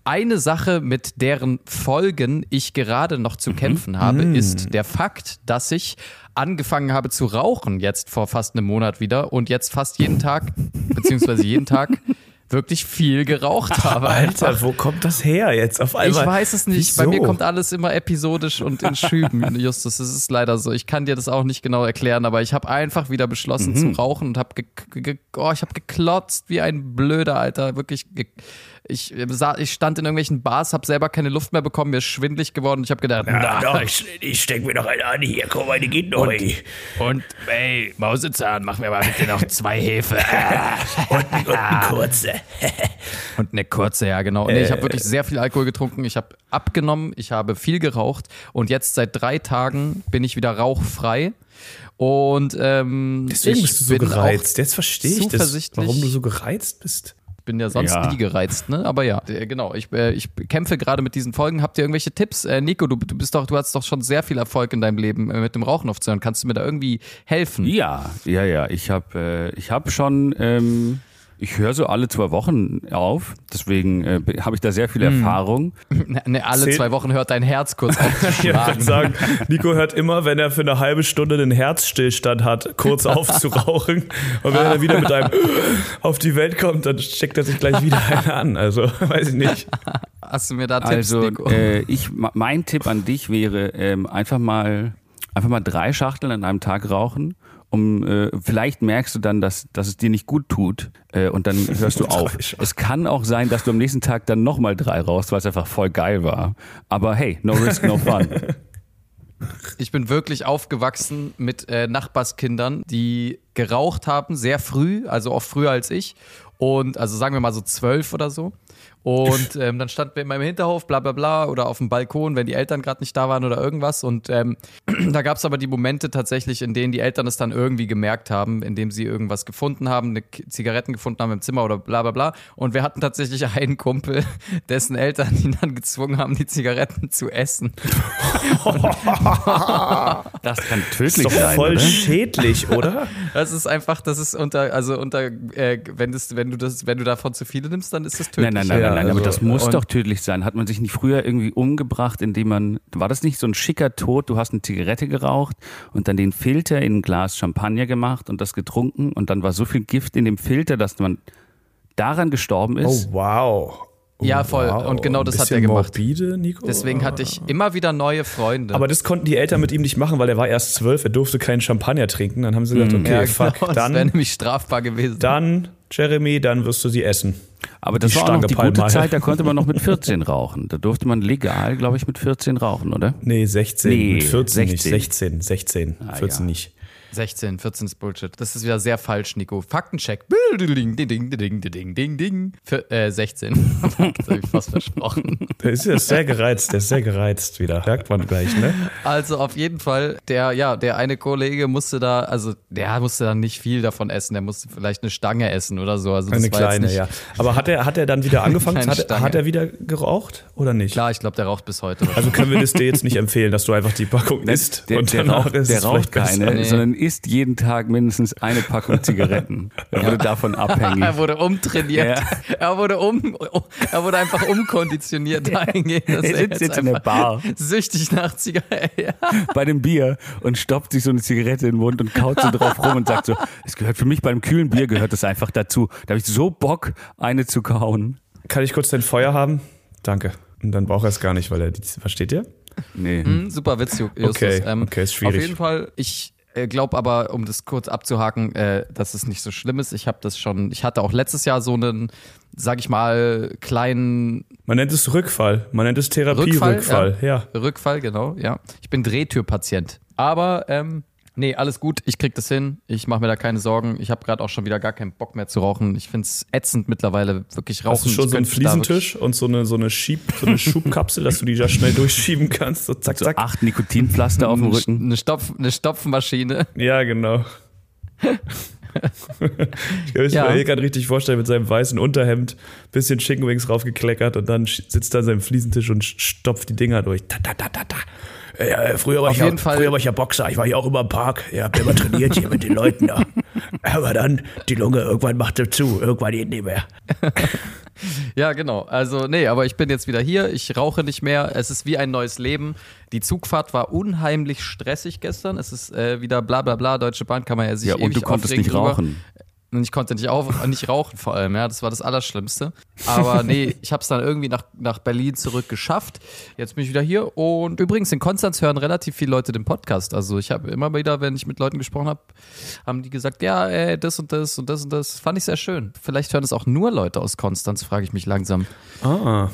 Eine Sache, mit deren Folgen ich gerade noch zu kämpfen habe, ist der Fakt, dass ich angefangen habe zu rauchen jetzt vor fast einem Monat wieder und jetzt fast jeden Tag, beziehungsweise jeden Tag wirklich viel geraucht habe. einfach. Alter, wo kommt das her jetzt auf einmal? Ich weiß es nicht. Wieso? Bei mir kommt alles immer episodisch und in Schüben, Justus. Es ist leider so. Ich kann dir das auch nicht genau erklären, aber ich habe einfach wieder beschlossen Mhm. zu rauchen und habe oh, ich habe geklotzt wie ein Blöder, Alter. Wirklich. Ich, äh, sah, ich stand in irgendwelchen Bars, habe selber keine Luft mehr bekommen, mir ist schwindlig geworden. Ich habe gedacht, na, doch, ich, ich steck mir noch eine an hier. Mal, die geht noch. ey. und ey, Mausezahn, mach mir mal bitte noch zwei Hefe. Und eine kurze. Und eine kurze, ja, genau. Nee, ich habe wirklich sehr viel Alkohol getrunken. Ich habe abgenommen, ich habe viel geraucht und jetzt seit drei Tagen bin ich wieder rauchfrei. Und ähm, Deswegen bist du so gereizt. Jetzt verstehe ich das, warum du so gereizt bist. Ich bin ja sonst Ja. nie gereizt, ne? Aber ja, äh, genau. Ich, äh, ich kämpfe gerade mit diesen Folgen. Habt ihr irgendwelche Tipps? Äh, Nico, du, du bist doch, du hast doch schon sehr viel Erfolg in deinem Leben äh, mit dem Rauchen aufzuhören. Kannst du mir da irgendwie helfen? Ja, ja, ja. Ich habe äh, ich hab schon, ähm, ich höre so alle zwei Wochen auf. Deswegen äh, habe ich da sehr viel Erfahrung. Ne, ne, alle Zähl- zwei Wochen hört dein Herz kurz Ich wollte aufzuschlagen. sagen, Nico hört immer, wenn er für eine halbe Stunde den Herzstillstand hat, kurz aufzurauchen. Und wenn er wieder mit einem auf die Welt kommt, dann steckt er sich gleich wieder eine an. Also, weiß ich nicht. Hast du mir da Tipps, Also Nico? äh, ich, mein Tipp an dich wäre ähm, einfach mal einfach mal drei Schachteln an einem Tag rauchen. Um, äh, vielleicht merkst du dann, dass, dass es dir nicht gut tut äh, und dann hörst du auf. Es kann auch sein, dass du am nächsten Tag dann nochmal drei rauchst, weil es einfach voll geil war. Aber hey, no risk, no fun. Ich bin wirklich aufgewachsen mit äh, Nachbarskindern, die geraucht haben, sehr früh, also auch früher als ich. Und also sagen wir mal so zwölf oder so. Und ähm, dann standen wir in meinem Hinterhof, bla bla bla, oder auf dem Balkon, wenn die Eltern gerade nicht da waren oder irgendwas. Und ähm, da gab es aber die Momente tatsächlich, in denen die Eltern es dann irgendwie gemerkt haben, indem sie irgendwas gefunden haben, eine Zigaretten gefunden haben im Zimmer oder bla bla bla. Und wir hatten tatsächlich einen Kumpel, dessen Eltern ihn dann gezwungen haben, die Zigaretten zu essen. Das kann Ist tödlich doch sein. voll oder? schädlich, oder? Das ist einfach, das ist unter, also unter, äh, wenn, das, wenn du das, wenn du davon zu viele nimmst, dann ist das tödlich. Nein, nein, nein, Ja, nein, nein, aber also- das muss doch tödlich sein. Hat man sich nicht früher irgendwie umgebracht, indem man, war das nicht so ein schicker Tod? Du hast eine Zigarette geraucht und dann den Filter in ein Glas Champagner gemacht und das getrunken und dann war so viel Gift in dem Filter, dass man daran gestorben Oh, ist. wow. Ja, voll. Wow, Und genau das hat er gemacht. Morbide, Nico. Deswegen hatte ich immer wieder neue Freunde. Aber das konnten die Eltern mit ihm nicht machen, weil er war erst zwölf, er durfte keinen Champagner trinken. Dann haben sie gesagt, okay, Mhm. ja, fuck, genau, das wäre dann, nämlich strafbar gewesen. dann, Jeremy, dann wirst du sie essen. Aber das Die war auch noch Stange die gute Palmal. Zeit, da konnte man noch mit 14 rauchen. Da durfte man legal, glaube ich, mit 14 rauchen, oder? Nee, 16, Nee, mit 14 nicht, 16. 16, 16, 14 ja. nicht. 16, 14 ist Bullshit. Das ist wieder sehr falsch, Nico. Faktencheck. Ding, ding, ding, ding, ding, ding, ding. Für, äh, 16. das habe ich fast versprochen. Der ist ja sehr gereizt, der ist sehr gereizt wieder. Merkt man gleich, ne? Also auf jeden Fall, der, ja, der eine Kollege musste da, also der musste da nicht viel davon essen. Der musste vielleicht eine Stange essen oder so. Also das Eine war jetzt kleine, nicht, ja. Aber hat er, hat er dann wieder angefangen? Hat, hat er wieder geraucht oder nicht? Klar, ich glaube, der raucht bis heute. Also können wir das dir jetzt nicht empfehlen, dass du einfach die Packung isst Der, und der danach raucht, ist der es raucht vielleicht besser. keine, Nee. sondern isst jeden Tag mindestens eine Packung Zigaretten. Er wurde davon abhängig. er wurde umtrainiert. Ja. Er wurde um, er wurde einfach umkonditioniert dahingehend, dass Er sitzt jetzt in der Bar. süchtig nach Zigaretten. Ja. bei dem Bier und stopft sich so eine Zigarette in den Mund und kaut so drauf rum und sagt so, es gehört für mich beim kühlen Bier gehört das einfach dazu. Da habe ich so Bock, eine zu kauen. Kann ich kurz dein Feuer haben? Danke. Und dann braucht er es gar nicht, weil er die, versteht ihr? Nee. Hm, super Witz, Ju- Justus. Okay, ähm, okay, ist schwierig. Auf jeden Fall, ich glaube aber, um das kurz abzuhaken, äh, dass es nicht so schlimm ist. Ich habe das schon, ich hatte auch letztes Jahr so einen, sag ich mal, kleinen Man nennt es Rückfall. Man nennt es Therapie-Rückfall. Ja. Rückfall, genau, ja. Ich bin Drehtürpatient. Aber, ähm, nee, alles gut, ich krieg das hin. Ich mache mir da keine Sorgen. Ich habe gerade auch schon wieder gar keinen Bock mehr zu rauchen. Ich find's ätzend mittlerweile, wirklich rauchen. Hast du schon Ich so einen da Fliesentisch und so eine, so eine Schieb, so eine Schubkapsel, dass du die da schnell durchschieben kannst? So zack, So zack. acht Nikotinpflaster auf dem Rücken. Eine, Stopf, eine Stopfmaschine. Ja, genau. ich kann mir Ja. ja. gerade richtig vorstellen, mit seinem weißen Unterhemd, bisschen Chicken Wings raufgekleckert und dann sitzt er an seinem Fliesentisch und stopft die Dinger durch. Ta, ta, ta, ta, ta. Ja, früher, war Auf ich ja, jeden Fall- früher war ich ja Boxer, ich war ja auch immer im Park. Ja, hab immer trainiert hier mit den Leuten da. Aber dann, die Lunge, irgendwann machte zu, irgendwann geht nicht mehr. Ja, genau. Also, nee, aber ich bin jetzt wieder hier. Ich rauche nicht mehr. Es ist wie ein neues Leben. Die Zugfahrt war unheimlich stressig gestern. Es ist äh, wieder bla bla bla. Deutsche Bahn kann man ja sich Ja, und du konntest nicht drüber. rauchen. Und ich konnte nicht, auf, nicht rauchen vor allem, ja. Das war das Allerschlimmste. Aber nee, ich habe es dann irgendwie nach, nach Berlin zurück geschafft. Jetzt bin ich wieder hier. Und übrigens, in Konstanz hören relativ viele Leute den Podcast. Also ich habe immer wieder, wenn ich mit Leuten gesprochen habe, haben die gesagt, ja, ey, das und das und das und das. Fand ich sehr schön. Vielleicht hören es auch nur Leute aus Konstanz, frage ich mich langsam. Ah,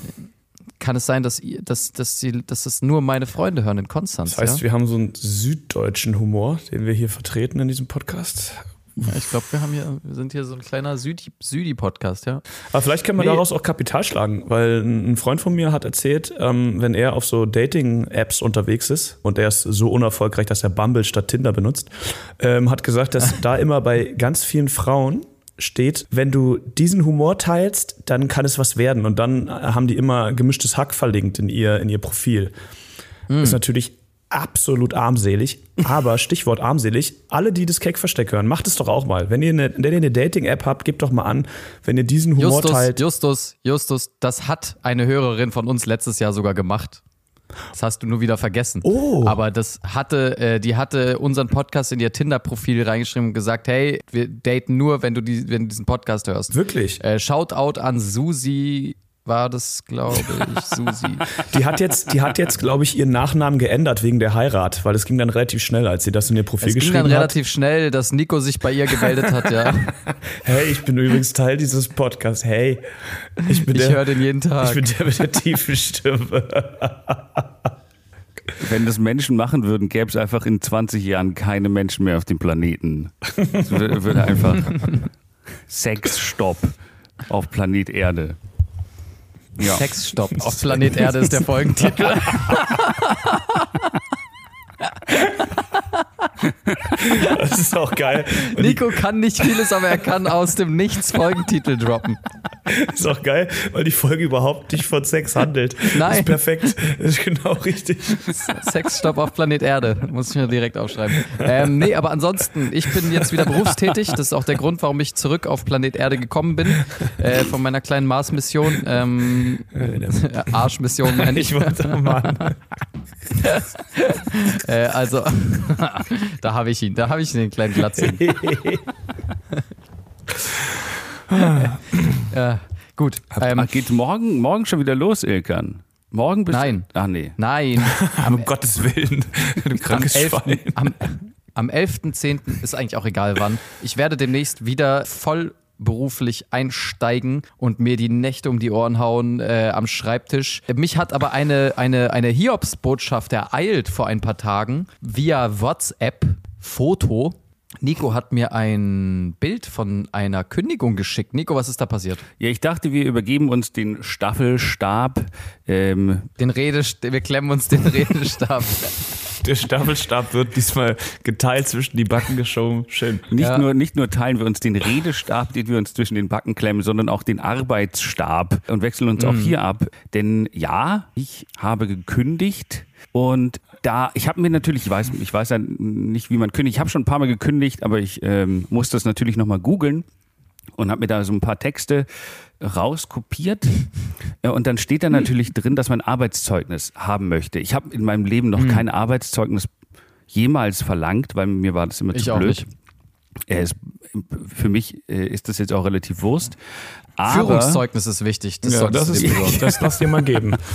Kann es sein, dass, ihr, dass, dass, sie, dass es nur meine Freunde hören in Konstanz? das heißt, ja? wir haben so einen süddeutschen Humor, den wir hier vertreten in diesem Podcast. Ja, ich glaube, wir haben hier, wir sind hier so ein kleiner Südi- Südi-Podcast, ja. Aber vielleicht kann man Nee. daraus auch Kapital schlagen, weil ein Freund von mir hat erzählt, ähm, wenn er auf so Dating-Apps unterwegs ist und er ist so unerfolgreich, dass er Bumble statt Tinder benutzt, ähm, hat gesagt, dass da immer bei ganz vielen Frauen steht, wenn du diesen Humor teilst, dann kann es was werden. Und dann haben die immer gemischtes Hack verlinkt in ihr, in ihr Profil. Ist natürlich absolut armselig, aber Stichwort armselig, alle, die das Keck-Versteck hören, macht es doch auch mal. Wenn ihr eine, wenn ihr eine Dating-App habt, gebt doch mal an, wenn ihr diesen Humor Justus, teilt. Justus, Justus, das hat eine Hörerin von uns letztes Jahr sogar gemacht. Das hast du nur wieder vergessen. Oh. Aber das hatte, äh, die hatte unseren Podcast in ihr Tinder-Profil reingeschrieben und gesagt, hey, wir daten nur, wenn du, die, wenn du diesen Podcast hörst. Wirklich? Äh, Shoutout an Susi, war das, glaube ich, Susi. Die hat jetzt, die hat jetzt, glaube ich, ihren Nachnamen geändert wegen der Heirat, weil es ging dann relativ schnell, als sie das in ihr Profil Es ging geschrieben dann hat. relativ schnell, dass Nico sich bei ihr gemeldet hat, ja. Hey, ich bin übrigens Teil dieses Podcasts. Hey, ich bin Ich der, höre den jeden Tag. ich bin der mit der tiefen Stimme. Wenn das Menschen machen würden, gäbe es einfach in 20 Jahren keine Menschen mehr auf dem Planeten. Es wür- würde einfach Sexstopp auf Planet Erde. Ja. Sexstopp auf Planet Erde ist der Folgentitel. Das ist auch geil. Und Nico kann nicht vieles, aber er kann aus dem Nichts Folgentitel droppen. ist auch geil, weil die Folge überhaupt nicht von Sex handelt. Nein. Ist perfekt. Ist genau richtig. Sexstopp auf Planet Erde. Muss ich mir direkt aufschreiben. Ähm, nee, aber ansonsten, ich bin jetzt wieder berufstätig. Das ist auch der Grund, warum ich zurück auf Planet Erde gekommen bin. Äh, von meiner kleinen Mars-Mission. Ähm, äh, Arschmission, meine ich. Ich wollte mal. Äh, also, da habe ich ihn. Da habe ich den kleinen Glatzen. äh, Gut. Ähm, Ach, geht morgen, morgen schon wieder los, Ilkan? Morgen bist Nein. Ach nee. nein, um Gottes Willen, du am krankes 11. Schwein. Am, am 11.10. ist eigentlich auch egal wann. Ich werde demnächst wieder voll beruflich einsteigen und mir die Nächte um die Ohren hauen äh, am Schreibtisch. Mich hat aber eine, eine, eine Hiobs-Botschaft ereilt vor ein paar Tagen via WhatsApp, Foto. Nico hat mir ein Bild von einer Kündigung geschickt. Nico, was ist da passiert? Ja, ich dachte, wir übergeben uns den Staffelstab. Ähm, Den Redest wir klemmen uns den Redestab. Der Staffelstab wird diesmal geteilt zwischen die Backen geschoben. Schön. nicht, Ja. nur, nicht nur teilen wir uns den Redestab, den wir uns zwischen den Backen klemmen, sondern auch den Arbeitsstab und wechseln uns auch hier ab. Denn ja, ich habe gekündigt und da, ich habe mir natürlich, ich weiß, ich weiß ja nicht, wie man kündigt. Ich habe schon ein paar Mal gekündigt, aber ich ähm, muss das natürlich nochmal googeln und habe mir da so ein paar Texte rauskopiert. Ja, Und dann steht da natürlich drin, dass man Arbeitszeugnis haben möchte. Ich habe in meinem Leben noch kein Arbeitszeugnis jemals verlangt, weil mir war das immer Ich zu blöd. Er ist, für mich äh, ist das jetzt auch relativ Wurst. Aber Führungszeugnis ist wichtig. Das Ja, das du ist das lass dir mal geben.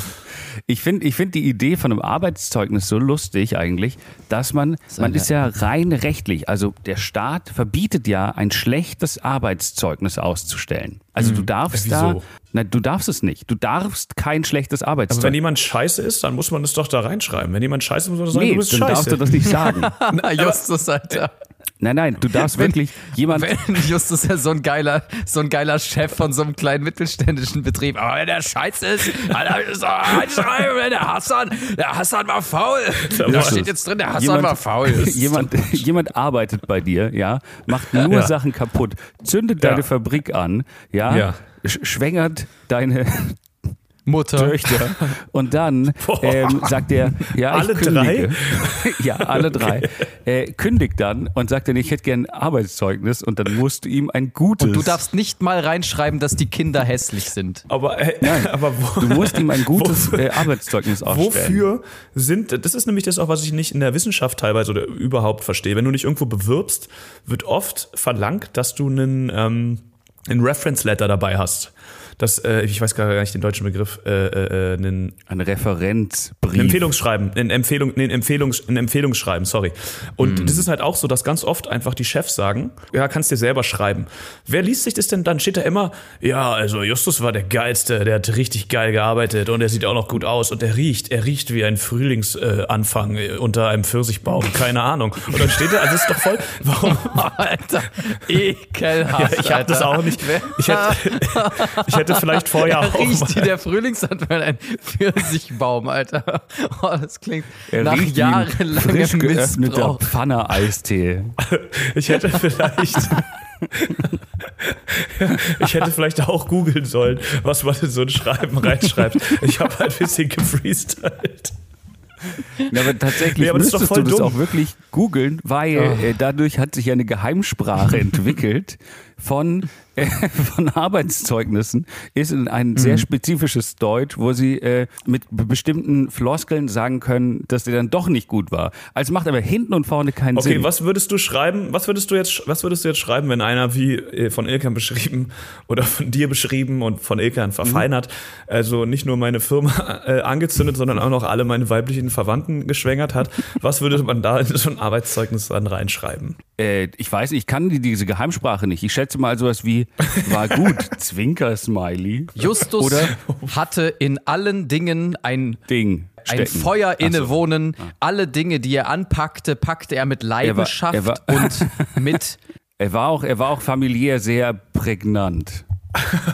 ich finde ich find die Idee von einem Arbeitszeugnis so lustig eigentlich, dass man, man eine- ist ja rein rechtlich, also der Staat verbietet ja ein schlechtes Arbeitszeugnis auszustellen. Also du darfst Äh, da, wieso? na, du darfst es nicht. Du darfst kein schlechtes Aber wenn Arbeitszeugnis. jemand scheiße ist, dann muss man das doch da reinschreiben. Wenn jemand scheiße ist, muss man sagen, Nee, du bist dann scheiße. darfst du das nicht sagen. Justus, Alter. Nein, nein, du darfst wirklich jemand. Wenn Justus ist ja so ein geiler, so ein geiler Chef von so einem kleinen mittelständischen Betrieb. Aber wenn der scheiße ist, Alter, doch einschreiben, wenn der Hassan, der Hassan war faul. Da steht jetzt drin, der Hassan war faul. jemand, jemand arbeitet bei dir, ja, macht nur Ja. Sachen kaputt, zündet Ja. deine Fabrik an, ja, Ja. sch- schwängert deine Mutter. Töchter und dann ähm, sagt er, ja, Alle ich kündige. ja, alle drei. Äh, kündigt dann und sagt dann, ich hätte gern ein Arbeitszeugnis und dann musst du ihm ein gutes. Und du darfst nicht mal reinschreiben, dass die Kinder hässlich sind. Aber, äh, aber wo, du musst ihm ein gutes äh, Arbeitszeugnis ausstellen. Wofür sind, das ist nämlich das auch, was ich nicht in der Wissenschaft teilweise oder überhaupt verstehe. Wenn du dich irgendwo bewirbst, wird oft verlangt, dass du einen, ähm, einen Reference Letter dabei hast. Das, äh, ich weiß gar nicht den deutschen Begriff, äh, äh, äh, einen Ein Referenzbrief. ein Empfehlungsschreiben, ein, Empfehlung, ein, Empfehlungs, ein Empfehlungsschreiben, sorry. Und Mhm. das ist halt auch so, dass ganz oft einfach die Chefs sagen, ja, kannst dir selber schreiben. Wer liest sich das denn dann? Steht da immer, ja, also Justus war der geilste, der hat richtig geil gearbeitet und er sieht auch noch gut aus und er riecht, er riecht wie ein Frühlingsanfang äh, Anfang, äh, unter einem Pfirsichbaum, keine Ahnung. Und dann steht da, also ist doch voll, warum? Alter, ekelhaft. Ja, ich habe das auch nicht. Ich hätte, ich hätte vielleicht vorher auch Riecht wie mal, der Frühlingsanfang ein Pfirsichbaum, Alter. Oh, das klingt Er nach riecht wie ein jahrelangem Missbrauch. Pfanne-Eistee. ich hätte vielleicht Ich hätte vielleicht auch googeln sollen, was man in so ein Schreiben reinschreibt. Ich habe halt ein bisschen gefreestylt. Ja, aber tatsächlich Nee, aber das ist doch müsstest voll du das dumm. auch wirklich googeln, weil äh, dadurch hat sich eine Geheimsprache entwickelt von, äh, von Arbeitszeugnissen, ist in ein Mhm. sehr spezifisches Deutsch, wo sie äh, mit be- bestimmten Floskeln sagen können, dass der dann doch nicht gut war. Also macht aber hinten und vorne keinen Okay, Sinn. was würdest du schreiben? Was würdest du jetzt, was würdest du jetzt schreiben, wenn einer wie äh, von Ilkan beschrieben oder von dir beschrieben und von Ilkan verfeinert, also nicht nur meine Firma äh, angezündet, sondern auch noch alle meine weiblichen Verwandten geschwängert hat? Was würde man da in so ein Arbeitszeugnis dann reinschreiben? Äh, ich weiß, ich kann die, diese Geheimsprache nicht. Ich schätze mal sowas wie, war gut, Zwinker-Smiley. Justus Oder hatte in allen Dingen ein Ding. ein stecken. Feuer Ach so. innewohnen. Alle Dinge, die er anpackte, packte er mit Leidenschaft er war- und mit. Er war auch, er war auch familiär sehr prägnant.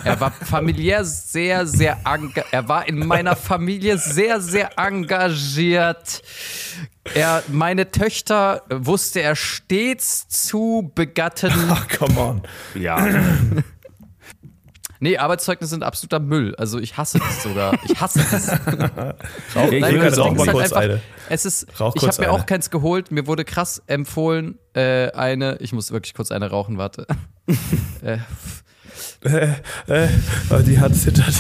Er war familiär sehr, sehr Er war in meiner Familie sehr, sehr engagiert. Er, meine Töchter wusste er stets zu begatten. Ach, come on. Ja. Nee, Arbeitszeugnisse sind absoluter Müll. Also ich hasse das sogar. Ich hasse das. ich Nein, will das auch mal ist halt kurz einfach, eine. es ist, Rauch ich kurz habe mir eine. auch keins geholt. Mir wurde krass empfohlen, äh, eine, ich muss wirklich kurz eine rauchen, warte. äh, Äh, äh, die hat zittert.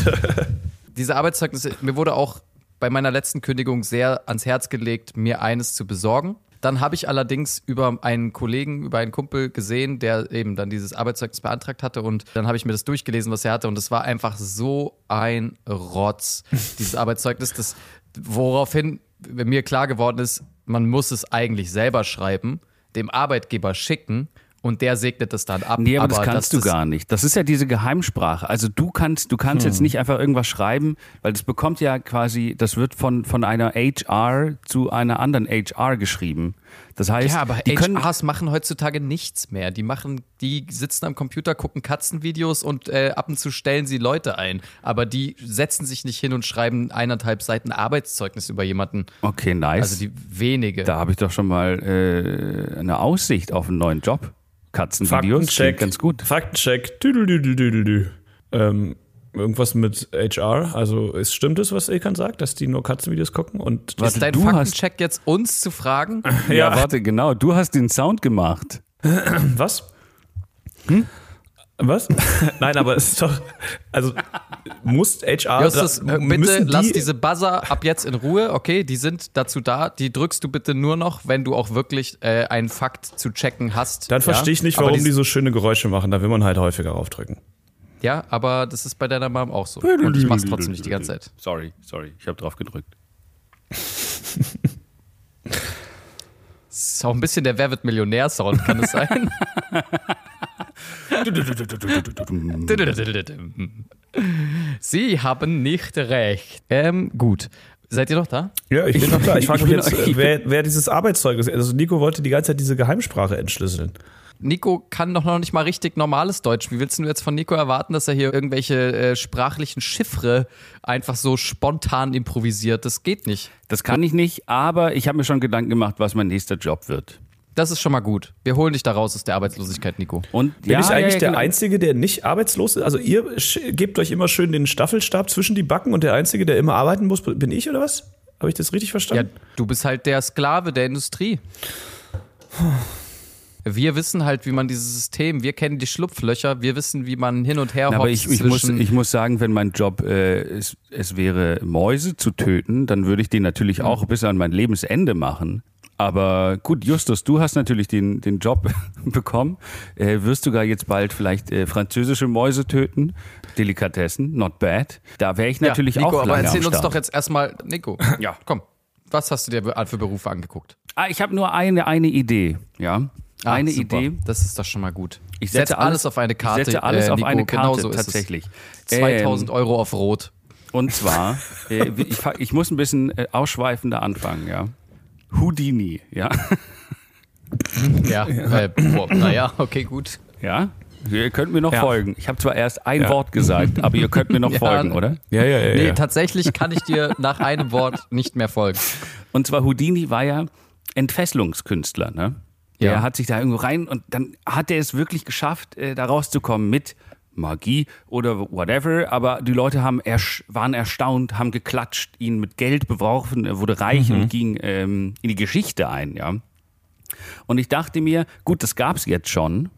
diese Arbeitszeugnisse, mir wurde auch bei meiner letzten Kündigung sehr ans Herz gelegt, mir eines zu besorgen. Dann habe ich allerdings über einen Kollegen, über einen Kumpel gesehen, der eben dann dieses Arbeitszeugnis beantragt hatte und dann habe ich mir das durchgelesen, was er hatte und es war einfach so ein Rotz, dieses Arbeitszeugnis, das, woraufhin mir klar geworden ist, man muss es eigentlich selber schreiben, dem Arbeitgeber schicken und der segnet es dann ab. Nee, aber, das kannst dass du gar nicht. Das ist ja diese Geheimsprache. Also du kannst, du kannst jetzt nicht einfach irgendwas schreiben, weil das bekommt ja quasi, das wird von, von einer HR zu einer anderen HR geschrieben. Das heißt, Ja, aber die können, HRs machen heutzutage nichts mehr. Die machen, die sitzen am Computer, gucken Katzenvideos und äh, ab und zu stellen sie Leute ein. Aber die setzen sich nicht hin und schreiben eineinhalb Seiten Arbeitszeugnis über jemanden. okay, nice. Also die wenige. da habe ich doch schon mal äh, eine Aussicht auf einen neuen Job. Katzenvideos klingt ganz gut. Faktencheck. Tüdelüdelüdelü. Ähm, irgendwas mit HR. Also ist, stimmt es, was Ilkan sagt, dass die nur Katzenvideos gucken? Und Warte, ist dein du hast- Faktencheck jetzt uns zu fragen? Ja, warte, genau. Du hast den Sound gemacht. was? Was? Nein, aber es ist doch. Also muss HR. Justus, da- äh, bitte die- lass diese Buzzer ab jetzt in Ruhe, okay? Die sind dazu da. Die drückst du bitte nur noch, wenn du auch wirklich äh, einen Fakt zu checken hast. Dann ja? verstehe ich nicht, warum die, so schöne Geräusche machen. Da will man halt häufiger raufdrücken. Ja, aber das ist bei deiner Mom auch so. Und ich mach's trotzdem nicht die ganze Zeit. Sorry, sorry, ich habe drauf gedrückt. Das ist auch ein bisschen der Wer wird Millionär-Sound, kann es sein? Sie haben nicht recht. Ähm, gut. Seid ihr noch da? Ja, ich bin noch klar. Ich frage Ich mich jetzt, äh, wer, wer dieses Arbeitszeugnis. Also Nico wollte die ganze Zeit diese Geheimsprache entschlüsseln. Nico kann doch noch nicht mal richtig normales Deutsch. Wie willst du jetzt von Nico erwarten, dass er hier irgendwelche äh, sprachlichen Chiffre einfach so spontan improvisiert? Das geht nicht. Das kann ich nicht, aber ich habe mir schon Gedanken gemacht, was mein nächster Job wird. Das ist schon mal gut. Wir holen dich da raus aus der Arbeitslosigkeit, Nico. Und Bin ja, ich eigentlich ja, ja, der genau. Einzige, der nicht arbeitslos ist? Also ihr gebt euch immer schön den Staffelstab zwischen die Backen und der Einzige, der immer arbeiten muss, bin ich oder was? Habe ich das richtig Ja, verstanden? du bist halt der Sklave der Industrie. Wir wissen halt, wie man dieses System, wir kennen die Schlupflöcher, wir wissen, wie man hin und her Na, aber ich, ich, muss, ich muss sagen, wenn mein Job äh, es, es wäre, Mäuse zu töten, dann würde ich den natürlich auch bis an mein Lebensende machen. Aber gut, Justus, du hast natürlich den, den Job bekommen. Äh, wirst du gar jetzt bald vielleicht äh, französische Mäuse töten? Delikatessen, not bad. Da wäre ich natürlich Nico, auch aber lange erzähl uns doch jetzt erstmal, Nico, Ja. komm, was hast du dir für Berufe angeguckt? Ah, ich habe nur eine, eine Idee, ja. Ah, eine super. Idee. Das ist doch schon mal gut. Ich setz setze alles, alles- auf eine Karte. Ich setze alles äh, auf Nico, eine Karte, genau so ist tatsächlich. Es. 2000 Euro auf Rot. Und zwar, äh, ich, ich muss ein bisschen äh, ausschweifender anfangen, ja. Houdini, ja. Ja, äh, naja, okay, gut. Ja? Ihr könnt mir noch Ja. folgen. Ich habe zwar erst ein Wort gesagt, aber ihr könnt mir noch Ja. folgen, oder? Ja, ja, ja. Nee, ja. tatsächlich kann ich dir nach einem Wort nicht mehr folgen. Und zwar Houdini war ja Entfesselungskünstler, ne? Der Ja. hat sich da irgendwo rein und dann hat er es wirklich geschafft, äh, da rauszukommen mit Magie oder whatever, aber die Leute haben ersch waren erstaunt, haben geklatscht, ihn mit Geld beworfen, er wurde reich und ging ähm, in die Geschichte ein, ja. Und ich dachte mir, gut, das gab's jetzt schon,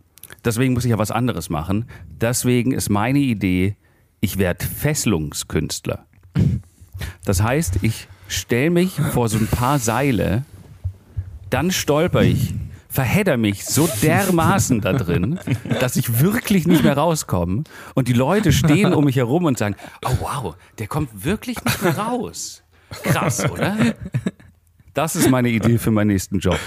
deswegen muss ich ja was anderes machen. Deswegen ist meine Idee, ich werde Fesselungskünstler. Das heißt, ich stelle mich vor so ein paar Seile, dann stolper ich, verhedder mich so dermaßen da drin, dass ich wirklich nicht mehr rauskomme und die Leute stehen um mich herum und sagen, oh wow, der kommt wirklich nicht mehr raus. Krass, oder? Das ist meine Idee für meinen nächsten Job.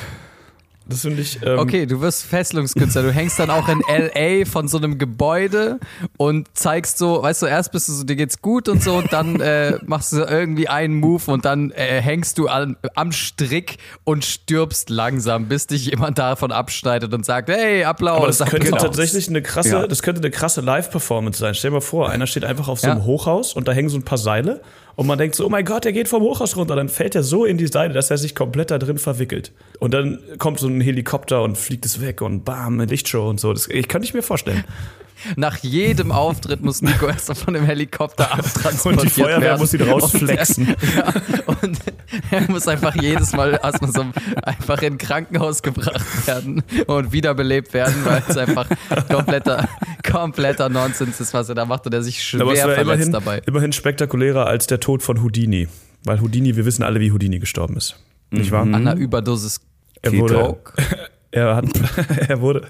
Das finde ich. Ähm, Okay, du wirst Fesselungskünstler. Du hängst dann auch in L.A. von so einem Gebäude und zeigst so, weißt du, erst bist du so, dir geht's gut und so und dann äh, machst du irgendwie einen Move und dann äh, hängst du an, am Strick und stirbst langsam, bis dich jemand davon abschneidet und sagt, hey, Applaus. Aber das könnte Applaus. tatsächlich eine krasse, Ja. das könnte eine krasse Live-Performance sein. Stell dir mal vor, einer steht einfach auf so Ja. einem Hochhaus und da hängen so ein paar Seile und man denkt so, oh mein Gott, der geht vom Hochhaus runter. Dann fällt er so in die Seile, dass er sich komplett da drin verwickelt. Und dann kommt so ein Helikopter und fliegt es weg und bam, eine Lichtshow und so. Das ich kann ich mir vorstellen. Nach jedem Auftritt muss Nico erst von dem Helikopter abtransportiert Und die Feuerwehr werden. muss ihn rausflexen. Und, ja, und er muss einfach jedes Mal erstmal so einfach in ein Krankenhaus gebracht werden und wiederbelebt werden, weil es einfach kompletter, kompletter Nonsens ist, was er da macht und er sich schwer Aber es verletzt immerhin, dabei. immerhin spektakulärer als der Tod von Houdini. Weil Houdini, wir wissen alle, wie Houdini gestorben ist. Nicht wahr? An einer Überdosis Er wurde, er, hat, er, wurde,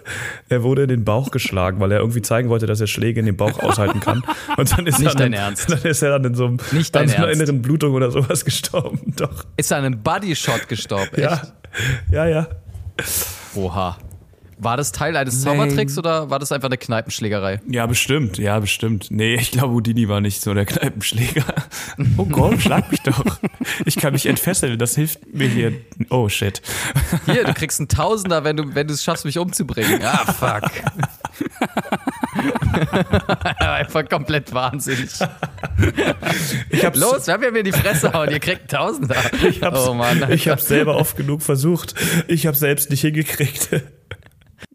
er wurde in den Bauch geschlagen, weil er irgendwie zeigen wollte, dass er Schläge in den Bauch aushalten kann. Und dann ist, Nicht er, dann, dein Ernst. dann ist er dann in so, einem, Nicht an dein so einer Ernst. inneren Blutung oder sowas gestorben. Doch. Ist er an einem Bodyshot gestorben? Echt? Ja, ja, ja. Oha. War das Teil eines Zaubertricks oder war das einfach eine Kneipenschlägerei? Ja, bestimmt, ja, bestimmt. Nee, ich glaube, Houdini war nicht so der Kneipenschläger. Oh Gott, schlag mich doch. Ich kann mich entfesseln, das hilft mir hier. Oh shit. Hier, du kriegst einen Tausender, wenn du, wenn du es schaffst, mich umzubringen. Ah, fuck. einfach komplett wahnsinnig. Ich hab's, Los, wer mir in die Fresse hauen, ihr kriegt einen Tausender. ich hab's, oh Mann. ich hab's selber oft genug versucht. Ich hab's selbst nicht hingekriegt.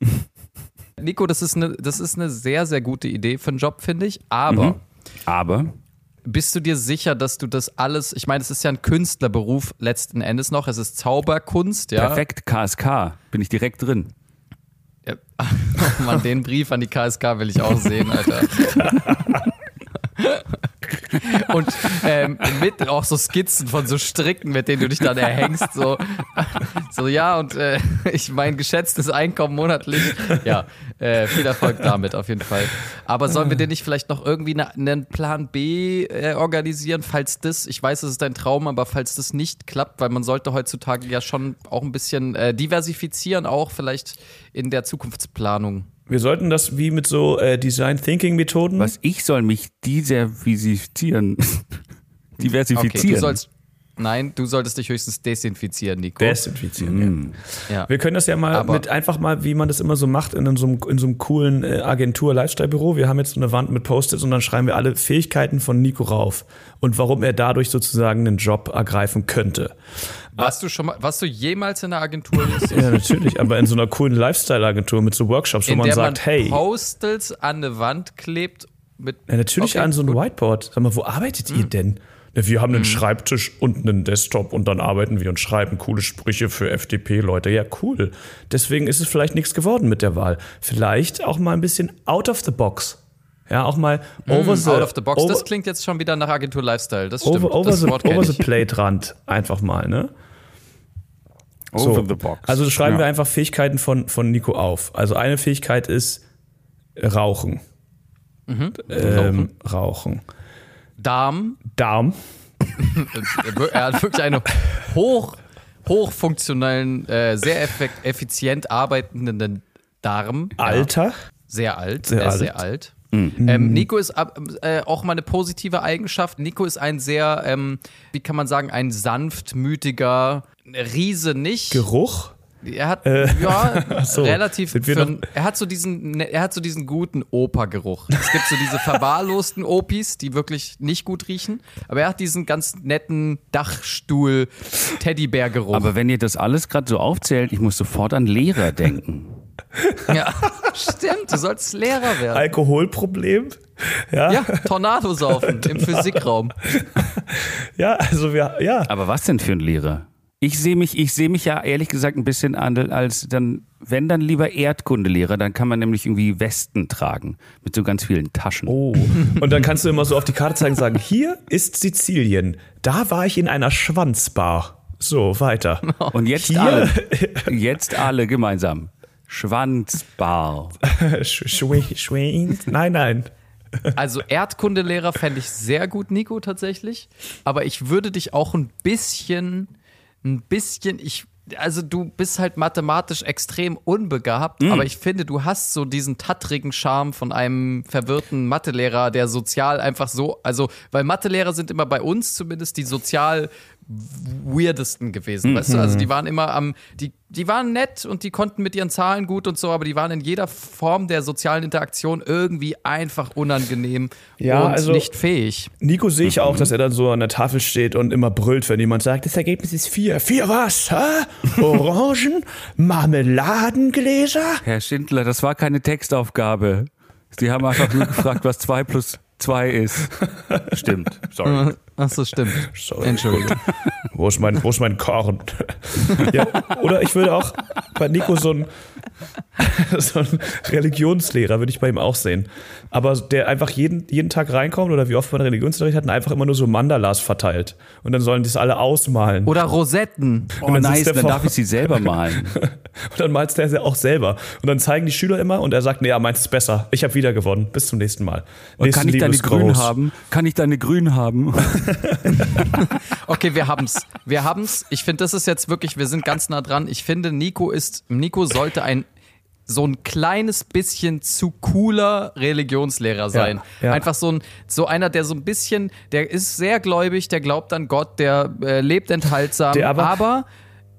Nico, das ist, eine, das ist eine sehr, sehr gute Idee für einen Job, finde ich. Aber Aber bist du dir sicher, dass du das alles, ich meine, es ist ja ein Künstlerberuf letzten Endes noch, es ist Zauberkunst, ja. perfekt, KSK, bin ich direkt drin. Ja. Oh Mann, den Brief an die KSK will ich auch sehen, Alter. Und ähm, mit auch so Skizzen von so Stricken, mit denen du dich dann erhängst. So, so ja, und äh, ich mein geschätztes Einkommen monatlich. Ja, äh, viel Erfolg damit auf jeden Fall. Aber sollen wir dir nicht vielleicht noch irgendwie ne- einen Plan B äh, organisieren, falls das, ich weiß, es ist dein Traum, aber falls das nicht klappt, weil man sollte heutzutage ja schon auch ein bisschen äh, diversifizieren, auch vielleicht in der Zukunftsplanung. Wir sollten das wie mit so äh, Design Thinking Methoden. Was ich soll mich diversifizieren. Okay, diversifizieren. du sollst. Nein, du solltest dich höchstens desinfizieren, Nico. Desinfizieren. Ja. ja. Wir können das ja mal Aber- mit einfach mal, wie man das immer so macht, in so einem, in so einem coolen äh, Agentur-Lifestyle-Büro. Wir haben jetzt so eine Wand mit Post-its und dann schreiben wir alle Fähigkeiten von Nico rauf und warum er dadurch sozusagen einen Job ergreifen könnte. Warst du schon mal, warst du jemals in einer Agentur, Ja, natürlich, aber in so einer coolen Lifestyle-Agentur mit so Workshops, wo in man der sagt, man hey, Postals an eine Wand klebt mit. ja, natürlich Okay, an so einem gut. Hm. Whiteboard. Sag mal, wo arbeitet ihr denn? Wir haben einen Schreibtisch und einen Desktop und dann arbeiten wir und schreiben coole Sprüche für FDP-Leute. Ja, cool. Deswegen ist es vielleicht nichts geworden mit der Wahl. Vielleicht auch mal ein bisschen out of the box. Ja, auch mal over the, Hm, Out of the box. over, das klingt jetzt schon wieder nach Agentur Lifestyle. Das stimmt. over, over, das the, Wort over the plate Rand einfach mal, ne? Over So. the box. Also schreiben Ja. wir einfach Fähigkeiten von, von Nico auf. Also eine Fähigkeit ist Rauchen. Mhm. Ähm, Rauchen. Darm. Darm. Er hat wirklich einen hoch, hochfunktionellen, äh, sehr effizient arbeitenden Darm. Ja. Alter. Sehr alt, Sehr sehr, alt. sehr alt. Ähm, Nico ist äh, auch mal eine positive Eigenschaft. Nico ist ein sehr, ähm, wie kann man sagen, ein sanftmütiger Riese nicht. Geruch. Er hat ja so. relativ. Sind wir Für, er hat so diesen, ne, er hat so diesen guten Opergeruch. Es gibt so diese verwahrlosten Opis, die wirklich nicht gut riechen, aber er hat diesen ganz netten Dachstuhl Teddybärgeruch. Aber wenn ihr das alles gerade so aufzählt, ich muss sofort an Lehrer denken. ja, stimmt. Du sollst Lehrer werden. Alkoholproblem. Ja, Ja, Tornado saufen im Physikraum. ja, also wir, ja. Aber was denn für ein Lehrer? Ich sehe mich, ich sehe mich ja ehrlich gesagt ein bisschen an, als dann, wenn dann lieber Erdkundelehrer, dann kann man nämlich irgendwie Westen tragen mit so ganz vielen Taschen. Oh. Und dann kannst du immer so auf die Karte zeigen und sagen, hier ist Sizilien. Da war ich in einer Schwanzbar. So, weiter. Und jetzt Hier- alle, jetzt alle gemeinsam. Schwanzbar. Sch- Schwe- Schwein. Nein, nein. Also Erdkundelehrer fände ich sehr gut, Nico, tatsächlich. Aber ich würde dich auch ein bisschen, ein bisschen, ich, also du bist halt mathematisch extrem unbegabt, aber ich finde, du hast so diesen tattrigen Charme von einem verwirrten Mathelehrer, der sozial einfach so, also, weil Mathelehrer sind immer bei uns zumindest die sozial weirdesten gewesen, weißt du? Also die waren immer am, die, die waren nett und die konnten mit ihren Zahlen gut und so, aber die waren in jeder Form der sozialen Interaktion irgendwie einfach unangenehm Ja, und also- nicht fähig. Nico sehe ich auch, dass er dann so an der Tafel steht und immer brüllt, wenn jemand sagt, das Ergebnis ist vier. Vier was? Hä? Orangen? Marmeladengläser? Herr Schindler, das war keine Textaufgabe. Sie haben einfach nur gefragt, was 2 plus 2 ist. Stimmt, sorry. Ach so, stimmt. Sorry. Entschuldigung. Wo ist mein, wo ist mein Korn? ja, oder ich würde auch bei Nico so ein, so ein Religionslehrer, würde ich bei ihm auch sehen. Aber der einfach jeden, jeden Tag reinkommt oder wie oft man Religionsunterricht hat und einfach immer nur so Mandalas verteilt. Und dann sollen das alle ausmalen. Oder Rosetten. Oh, dann nice, dann vor- darf ich sie selber malen. Und dann malt der auch selber. Und dann zeigen die Schüler immer und er sagt, nee, ja, meins ist besser. Ich habe wieder gewonnen. Bis zum nächsten Mal. Und kann ich deine grün haben? Kann ich deine grün haben? Okay, wir haben's. Wir haben's. Ich finde, das ist jetzt wirklich, wir sind ganz nah dran. Ich finde, Nico ist, Nico sollte ein so ein kleines bisschen zu cooler Religionslehrer sein. ja. Einfach so ein, so einer, der so ein bisschen, der ist sehr gläubig, der glaubt an Gott, der äh, lebt enthaltsam, Der aber- aber,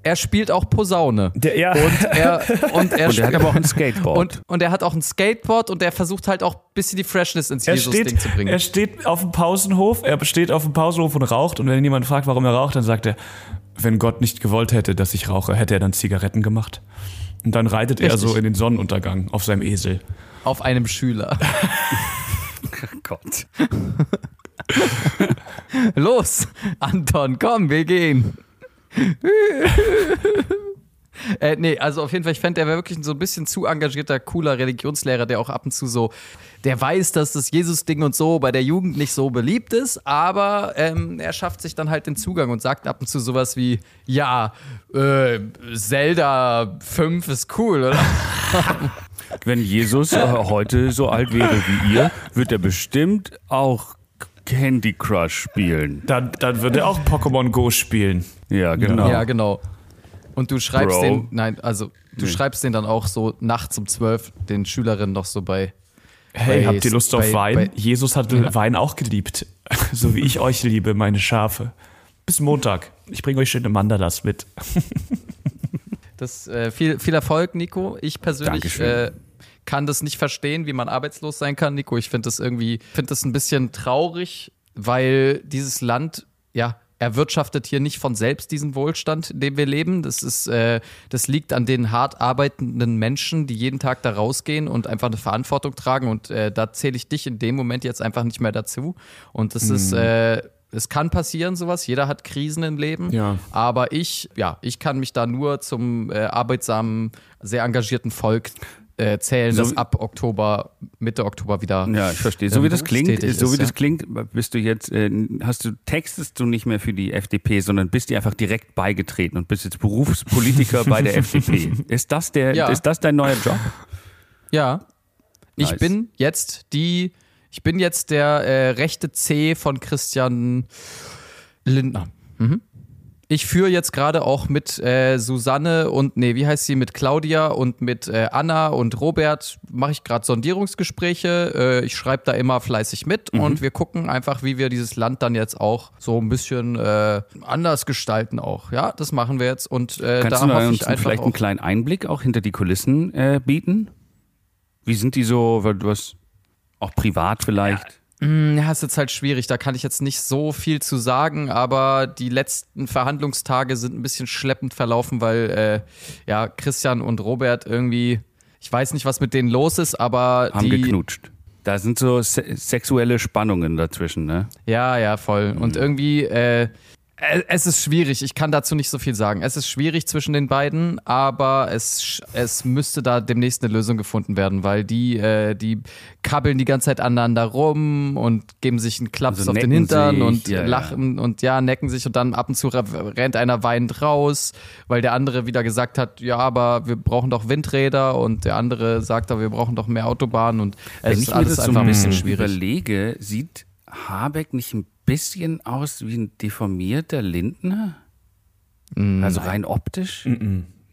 er spielt auch Posaune. Der, ja. Und er, und er, Und er hat aber auch ein Skateboard. und, und er hat auch ein Skateboard und er versucht halt auch ein bisschen die Freshness ins Er Jesus-Ding steht, zu bringen. er steht auf dem Pausenhof, er steht auf dem Pausenhof und raucht und wenn jemand fragt, warum er raucht, dann sagt er, wenn Gott nicht gewollt hätte, dass ich rauche, hätte er dann Zigaretten gemacht. Und dann reitet er Richtig. so in den Sonnenuntergang auf seinem Esel. auf einem Schüler. Gott. Los, Anton, komm, wir gehen. Äh, nee, also auf jeden Fall, ich fände, er wäre wirklich so ein bisschen zu engagierter, cooler Religionslehrer, der auch ab und zu so, der weiß, dass das Jesus-Ding und so bei der Jugend nicht so beliebt ist, aber ähm, er schafft sich dann halt den Zugang und sagt ab und zu sowas wie, ja, äh, Zelda 5 ist cool, oder? Wenn Jesus äh, heute so alt wäre wie ihr, wird er bestimmt auch Candy Crush spielen. Dann, dann wird er auch Pokémon Go spielen. Ja, genau. Ja, genau. Und du schreibst Bro. den, nein, also du schreibst den dann auch so nachts um 12 den Schülerinnen noch so bei, Hey, Bei- habt ihr Lust auf bei- Wein? bei- Jesus hat Wein auch geliebt. So wie ich euch liebe, meine Schafe. Bis Montag. Ich bringe euch schöne Mandalas mit. Das, äh, viel, viel Erfolg, Nico. Ich persönlich äh, kann das nicht verstehen, wie man arbeitslos sein kann, Nico. Ich finde das irgendwie, finde das ein bisschen traurig, weil dieses Land, ja, erwirtschaftet hier nicht von selbst diesen Wohlstand, in dem wir leben. Das ist, äh, das liegt an den hart arbeitenden Menschen, die jeden Tag da rausgehen und einfach eine Verantwortung tragen. Und äh, da zähle ich dich in dem Moment jetzt einfach nicht mehr dazu. Und das ist, äh, es kann passieren, sowas. Jeder hat Krisen im Leben. Ja. Aber ich, ja, ich kann mich da nur zum äh, arbeitsamen, sehr engagierten Volk äh, zählen, So das ab Oktober, Mitte Oktober wieder. Ja, ich verstehe. So ähm, wie das klingt, so ist, wie das ja. klingt, bist du jetzt, äh, hast du, textest du nicht mehr für die FDP, sondern bist dir einfach direkt beigetreten und bist jetzt Berufspolitiker bei der FDP. Ist das der, Ja. ist das dein neuer Job? Ja. Ich Nice. bin jetzt die, ich bin jetzt der äh, rechte C von Christian Lindner. Mhm. Ich führe jetzt gerade auch mit äh, Susanne und, nee, wie heißt sie, mit Claudia und mit äh, Anna und Robert mache ich gerade Sondierungsgespräche. Äh, ich schreibe da immer fleißig mit Mhm. und wir gucken einfach, wie wir dieses Land dann jetzt auch so ein bisschen äh, anders gestalten auch. Ja, das machen wir jetzt und äh, Kannst da du uns vielleicht einen kleinen Einblick auch hinter die Kulissen äh, bieten? Wie sind die so, du hast auch privat vielleicht? Ja, ist jetzt halt schwierig. Da kann ich jetzt nicht so viel zu sagen, aber die letzten Verhandlungstage sind ein bisschen schleppend verlaufen, weil äh, ja Christian und Robert irgendwie, ich weiß nicht, was mit denen los ist, aber Haben die geknutscht. Da sind so se sexuelle Spannungen dazwischen, ne? Ja, ja, voll. Und irgendwie, äh, es ist schwierig. Ich kann dazu nicht so viel sagen. Es ist schwierig zwischen den beiden, aber es, es müsste da demnächst eine Lösung gefunden werden, weil die, äh, die kabbeln die ganze Zeit aneinander rum und geben sich einen Klaps Also auf den Hintern sich, und ja, ja. lachen und ja, necken sich und dann ab und zu re- rennt einer weinend raus, weil der andere wieder gesagt hat, ja, aber wir brauchen doch Windräder und der andere sagt, aber wir brauchen doch mehr Autobahnen und es Wenn ist alles das so einfach ein bisschen schwierig. überlege, sieht Habeck nicht ein bisschen aus wie ein deformierter Lindner? Also rein optisch?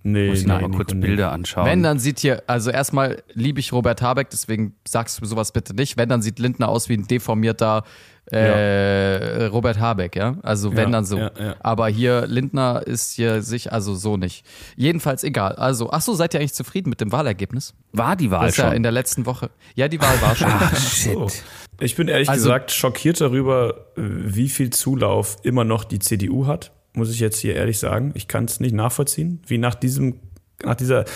Nee, Muss ich nein, noch mal kurz. Bilder anschauen. Wenn, dann sieht hier, also erstmal liebe ich Robert Habeck, deswegen sagst du sowas bitte nicht. Wenn, dann sieht Lindner aus wie ein deformierter äh, Robert Habeck, ja. Also wenn Ja, dann so. ja, ja. Aber hier, Lindner ist hier sich, also so nicht. Jedenfalls egal. Also, ach so, seid ihr eigentlich zufrieden mit dem Wahlergebnis? war die Wahl Das ist ja schon. in der letzten Woche. Ja, die Wahl war schon. So. Ich bin ehrlich Also- gesagt schockiert darüber, wie viel Zulauf immer noch die CDU hat. Muss ich jetzt hier ehrlich sagen. Ich kann es nicht nachvollziehen, wie nach diesem nach dieser,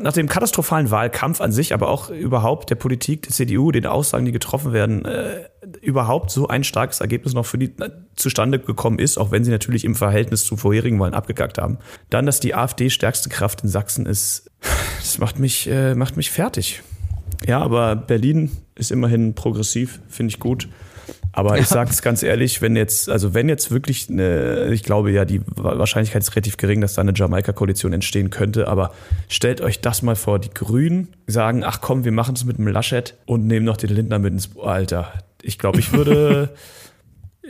nach dem katastrophalen Wahlkampf an sich, aber auch überhaupt der Politik der CDU, den Aussagen, die getroffen werden, äh, überhaupt so ein starkes Ergebnis noch für die äh, zustande gekommen ist, auch wenn sie natürlich im Verhältnis zu vorherigen Wahlen abgegackt haben. Dann, dass die AfD stärkste Kraft in Sachsen ist, das macht mich, äh, macht mich fertig. Ja, aber Berlin ist immerhin progressiv, finde ich gut. Aber ja. ich sage es ganz ehrlich, wenn jetzt, also wenn jetzt wirklich eine, ich glaube ja, die Wahrscheinlichkeit ist relativ gering, dass da eine Jamaika-Koalition entstehen könnte, aber stellt euch das mal vor, die Grünen sagen, ach komm, wir machen es mit dem Laschet und nehmen noch den Lindner mit ins Alter. Ich glaube, ich würde.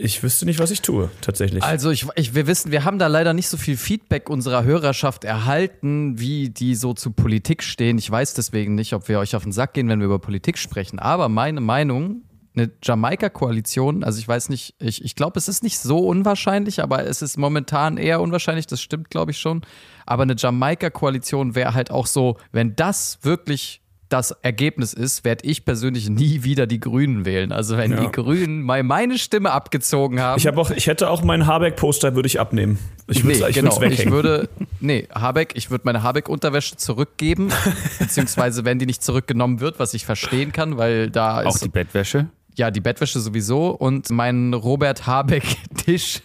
Ich wüsste nicht, was ich tue, tatsächlich. Also ich, ich, wir wissen, wir haben da leider nicht so viel Feedback unserer Hörerschaft erhalten, wie die so zu Politik stehen. Ich weiß deswegen nicht, ob wir euch auf den Sack gehen, wenn wir über Politik sprechen. Aber meine Meinung eine Jamaika-Koalition, also ich weiß nicht, ich, ich glaube, es ist nicht so unwahrscheinlich, aber es ist momentan eher unwahrscheinlich, das stimmt, glaube ich schon. Aber eine Jamaika-Koalition wäre halt auch so, wenn das wirklich das Ergebnis ist, werde ich persönlich nie wieder die Grünen wählen. Also wenn ja. die Grünen mal meine Stimme abgezogen haben. Ich habe auch, ich hätte auch mein Habeck-Poster würde ich abnehmen. Ich würde nee, genau, ich würde, nee, Habeck, ich würde meine Habeck-Unterwäsche zurückgeben, beziehungsweise wenn die nicht zurückgenommen wird, was ich verstehen kann, weil da auch ist. Auch die Bettwäsche? Ja, die Bettwäsche sowieso und mein Robert Habeck-Tisch.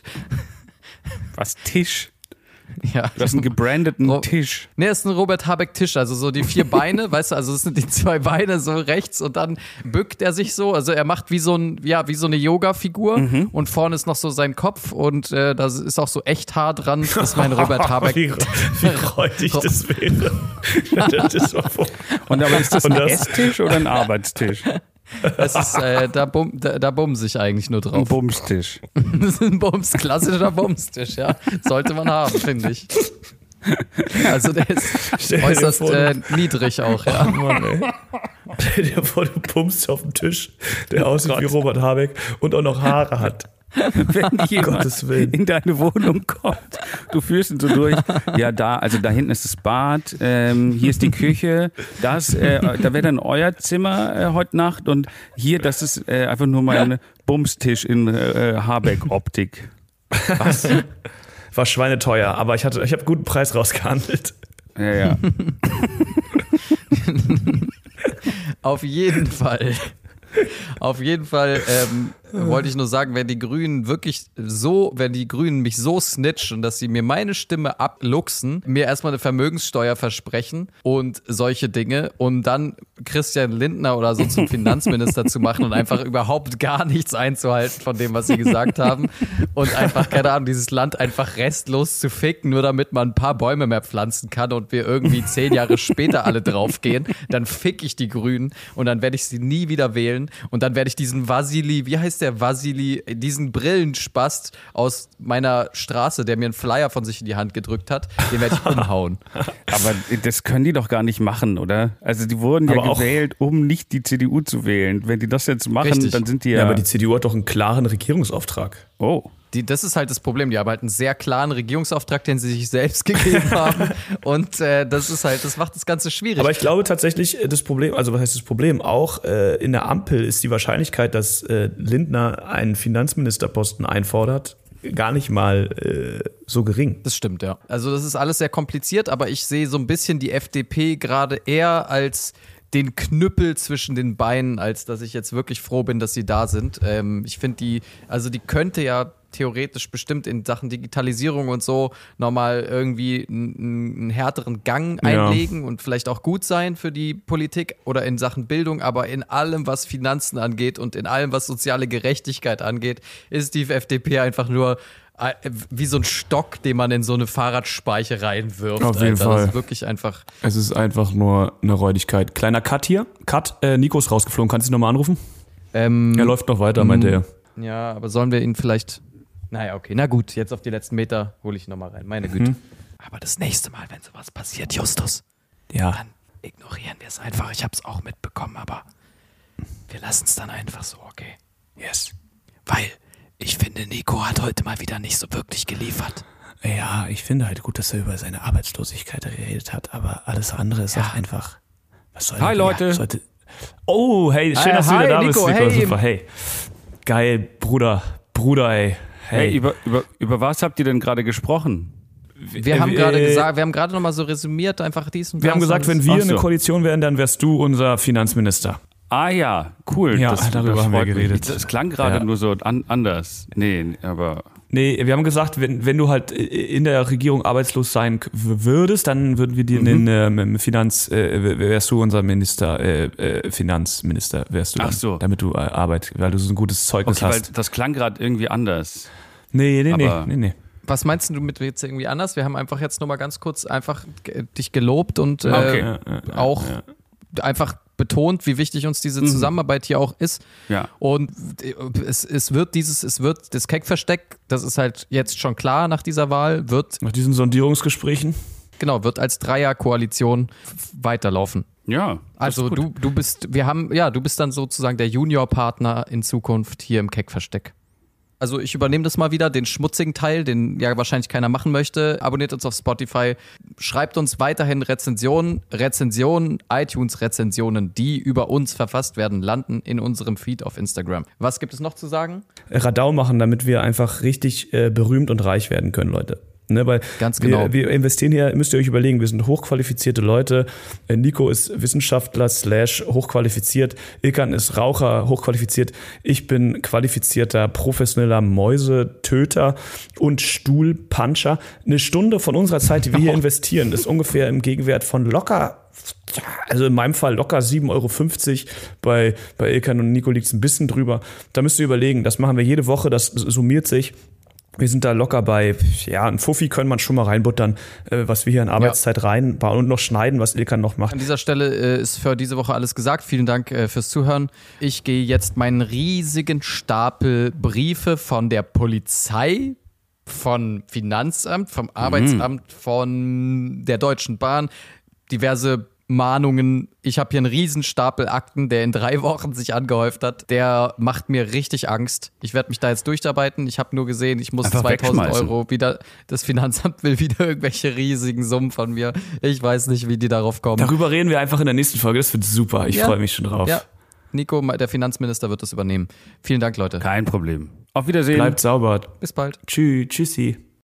Was, Tisch? Ja. Du hast einen gebrandeten Ro Tisch. Nee, das ist ein Robert Habeck-Tisch. Also so die vier Beine, weißt du, also das sind die zwei Beine so rechts und dann bückt er sich so. Also er macht wie so ein, ja, wie so eine Yoga-Figur mhm. und vorne ist noch so sein Kopf und äh, da ist auch so echt Haar dran. Das ist mein Robert Habeck. wie, wie räudig das wäre. das und aber ist das ein Esstisch oder ein Arbeitstisch? Es ist, äh, da, bum, da, da bumse ich eigentlich nur drauf. Ein Bumstisch. das ist ein Bums, klassischer Bumstisch, ja. Sollte man haben, finde ich. Also der ist äußerst äh, niedrig auch, ja. Oh Mann, ey. Stell dir vor, du pumpst auf dem Tisch, der aussieht oh wie Robert Habeck und auch noch Haare hat. Wenn jemand in deine Wohnung kommt. Du führst ihn so durch. Ja, da, also da hinten ist das Bad, ähm, hier ist die Küche, das, äh, da wäre dann euer Zimmer äh, heute Nacht und hier, das ist äh, einfach nur mein Bumstisch in äh, Habeck-Optik. Was? War schweineteuer, aber ich, hatte, ich habe guten Preis rausgehandelt. Ja, ja. Auf jeden Fall. Auf jeden Fall ähm, wollte ich nur sagen, wenn die Grünen wirklich so, wenn die Grünen mich so snitchen, dass sie mir meine Stimme abluchsen, mir erstmal eine Vermögenssteuer versprechen und solche Dinge und dann Christian Lindner oder so zum Finanzminister zu machen und einfach überhaupt gar nichts einzuhalten von dem, was sie gesagt haben und einfach, keine Ahnung, dieses Land einfach restlos zu ficken, nur damit man ein paar Bäume mehr pflanzen kann und wir irgendwie zehn Jahre später alle draufgehen, dann fick ich die Grünen und dann werde ich sie nie wieder wählen und dann werde ich diesen Vasili, wie heißt der Vasili, diesen Brillenspast aus meiner Straße, der mir einen Flyer von sich in die Hand gedrückt hat, den werde ich umhauen. Aber das können die doch gar nicht machen, oder? Also die wurden ja aber gewählt, um nicht die CDU zu wählen. Wenn die das jetzt machen, Richtig. dann sind die ja. Ja, aber die CDU hat doch einen klaren Regierungsauftrag. Oh. Die, das ist halt das Problem. Die haben halt einen sehr klaren Regierungsauftrag, den sie sich selbst gegeben haben. Und äh, das ist halt, das macht das Ganze schwierig. Aber ich glaube tatsächlich, äh, das Problem, also was heißt das Problem? Auch äh, in der Ampel ist die Wahrscheinlichkeit, dass äh, Lindner einen Finanzministerposten einfordert, gar nicht mal äh, so gering. Das stimmt, ja. Also das ist alles sehr kompliziert, aber ich sehe so ein bisschen die FDP gerade eher als den Knüppel zwischen den Beinen, als dass ich jetzt wirklich froh bin, dass sie da sind. Ähm, ich finde die, also die könnte ja theoretisch bestimmt in Sachen Digitalisierung und so nochmal irgendwie einen, einen härteren Gang einlegen ja. und vielleicht auch gut sein für die Politik oder in Sachen Bildung, aber in allem, was Finanzen angeht und in allem, was soziale Gerechtigkeit angeht, ist die FDP einfach nur äh, wie so ein Stock, den man in so eine Fahrradspeiche reinwirft. Auf jeden Alter. Fall. Das ist wirklich einfach. Es ist einfach nur eine Räudigkeit. Kleiner Cut hier. Cut. Äh, Nico ist rausgeflogen. Kannst du ihn nochmal anrufen? Ähm, er läuft noch weiter, meinte er. Ja, aber sollen wir ihn vielleicht naja, okay. Na gut, jetzt auf die letzten Meter hole ich nochmal rein. Meine Güte. Mhm. Aber das nächste Mal, wenn sowas passiert, Justus, ja. dann ignorieren wir es einfach. Ich habe es auch mitbekommen, aber wir lassen es dann einfach so, okay? Yes. Weil ich finde, Nico hat heute mal wieder nicht so wirklich geliefert. Ja, ich finde halt gut, dass er über seine Arbeitslosigkeit geredet hat, aber alles andere ist ja. auch einfach. Was soll Hi Leute. Sollte, oh, hey, schön, dass du wieder da Nico, bist, Nico. Hey. Super, hey. Geil, Bruder, Bruder, ey. Hey, hey über, über, über was habt ihr denn gerade gesprochen? Wir haben gerade gesagt, wir haben gerade nochmal so resümiert, einfach dies und Wir das haben gesagt, wenn das- wir so. eine Koalition wären, dann wärst du unser Finanzminister. Ah ja, cool. Ja, darüber haben wir mich. geredet. Das klang gerade Ja. nur so an, anders. Nee, aber Nee, wir haben gesagt, wenn, wenn du halt in der Regierung arbeitslos sein würdest, dann würden wir dir Mhm. den ähm, Finanz, äh, wärst du unser Minister, äh, äh, Finanzminister, wärst du dann, Ach so. damit du äh, Arbeit, weil du so ein gutes Zeugnis okay, weil hast. das klang gerade irgendwie anders. Nee, nee, nee, aber- nee, nee. Was meinst du mit jetzt irgendwie anders? Wir haben einfach jetzt nochmal ganz kurz einfach dich gelobt und äh, Okay. Ja, ja, ja, auch ja. einfach betont, wie wichtig uns diese Zusammenarbeit hier auch ist. Ja. Und es, es wird dieses, es wird das Keck-Versteck, das ist halt jetzt schon klar nach dieser Wahl, wird, Nach diesen Sondierungsgesprächen. genau, wird als Dreier-Koalition weiterlaufen. Ja. Also du, du bist, wir haben, ja, du bist dann sozusagen der Junior-Partner in Zukunft hier im Keck-Versteck. Also ich übernehme das mal wieder, den schmutzigen Teil, den ja wahrscheinlich keiner machen möchte. Abonniert uns auf Spotify, schreibt uns weiterhin Rezensionen, Rezensionen, iTunes-Rezensionen, die über uns verfasst werden, landen in unserem Feed auf Instagram. Was gibt es noch zu sagen? Radau machen, damit wir einfach richtig äh, berühmt und reich werden können, Leute. Ne, weil Ganz genau. Wir, wir investieren hier, müsst ihr euch überlegen, wir sind hochqualifizierte Leute. Äh, Nico ist Wissenschaftler slash hochqualifiziert. Ilkan ist Raucher, hochqualifiziert. Ich bin qualifizierter professioneller Mäusetöter und Stuhlpuncher. Eine Stunde von unserer Zeit, die wir hier investieren, ist ungefähr im Gegenwert von locker also in meinem Fall locker 7,50 Euro. Bei, bei Ilkan und Nico liegt es ein bisschen drüber. Da müsst ihr überlegen, das machen wir jede Woche, das summiert sich. Wir sind da locker bei, ja, ein Fuffi können man schon mal reinbuttern, äh, was wir hier in Arbeitszeit reinbauen und noch schneiden, was Ilkan noch macht. An dieser Stelle äh, ist für diese Woche alles gesagt. Vielen Dank äh, fürs Zuhören. Ich gehe jetzt meinen riesigen Stapel Briefe von der Polizei, vom Finanzamt, vom Arbeitsamt, von der Deutschen Bahn, diverse Mahnungen. Ich habe hier einen riesen Stapel Akten, der in drei Wochen sich angehäuft hat. Der macht mir richtig Angst. Ich werde mich da jetzt durcharbeiten. Ich habe nur gesehen, ich muss Einfach 2000 wegschmeißen. Euro wieder. Das Finanzamt will wieder irgendwelche riesigen Summen von mir. Ich weiß nicht, wie die darauf kommen. Darüber reden wir einfach in der nächsten Folge. Das wird super. Ich Ja. freue mich schon drauf. Ja, Nico, der Finanzminister wird das übernehmen. Vielen Dank, Leute. Kein Problem. Auf Wiedersehen. Bleibt sauber. Bis bald. Tschüss, tschüssi.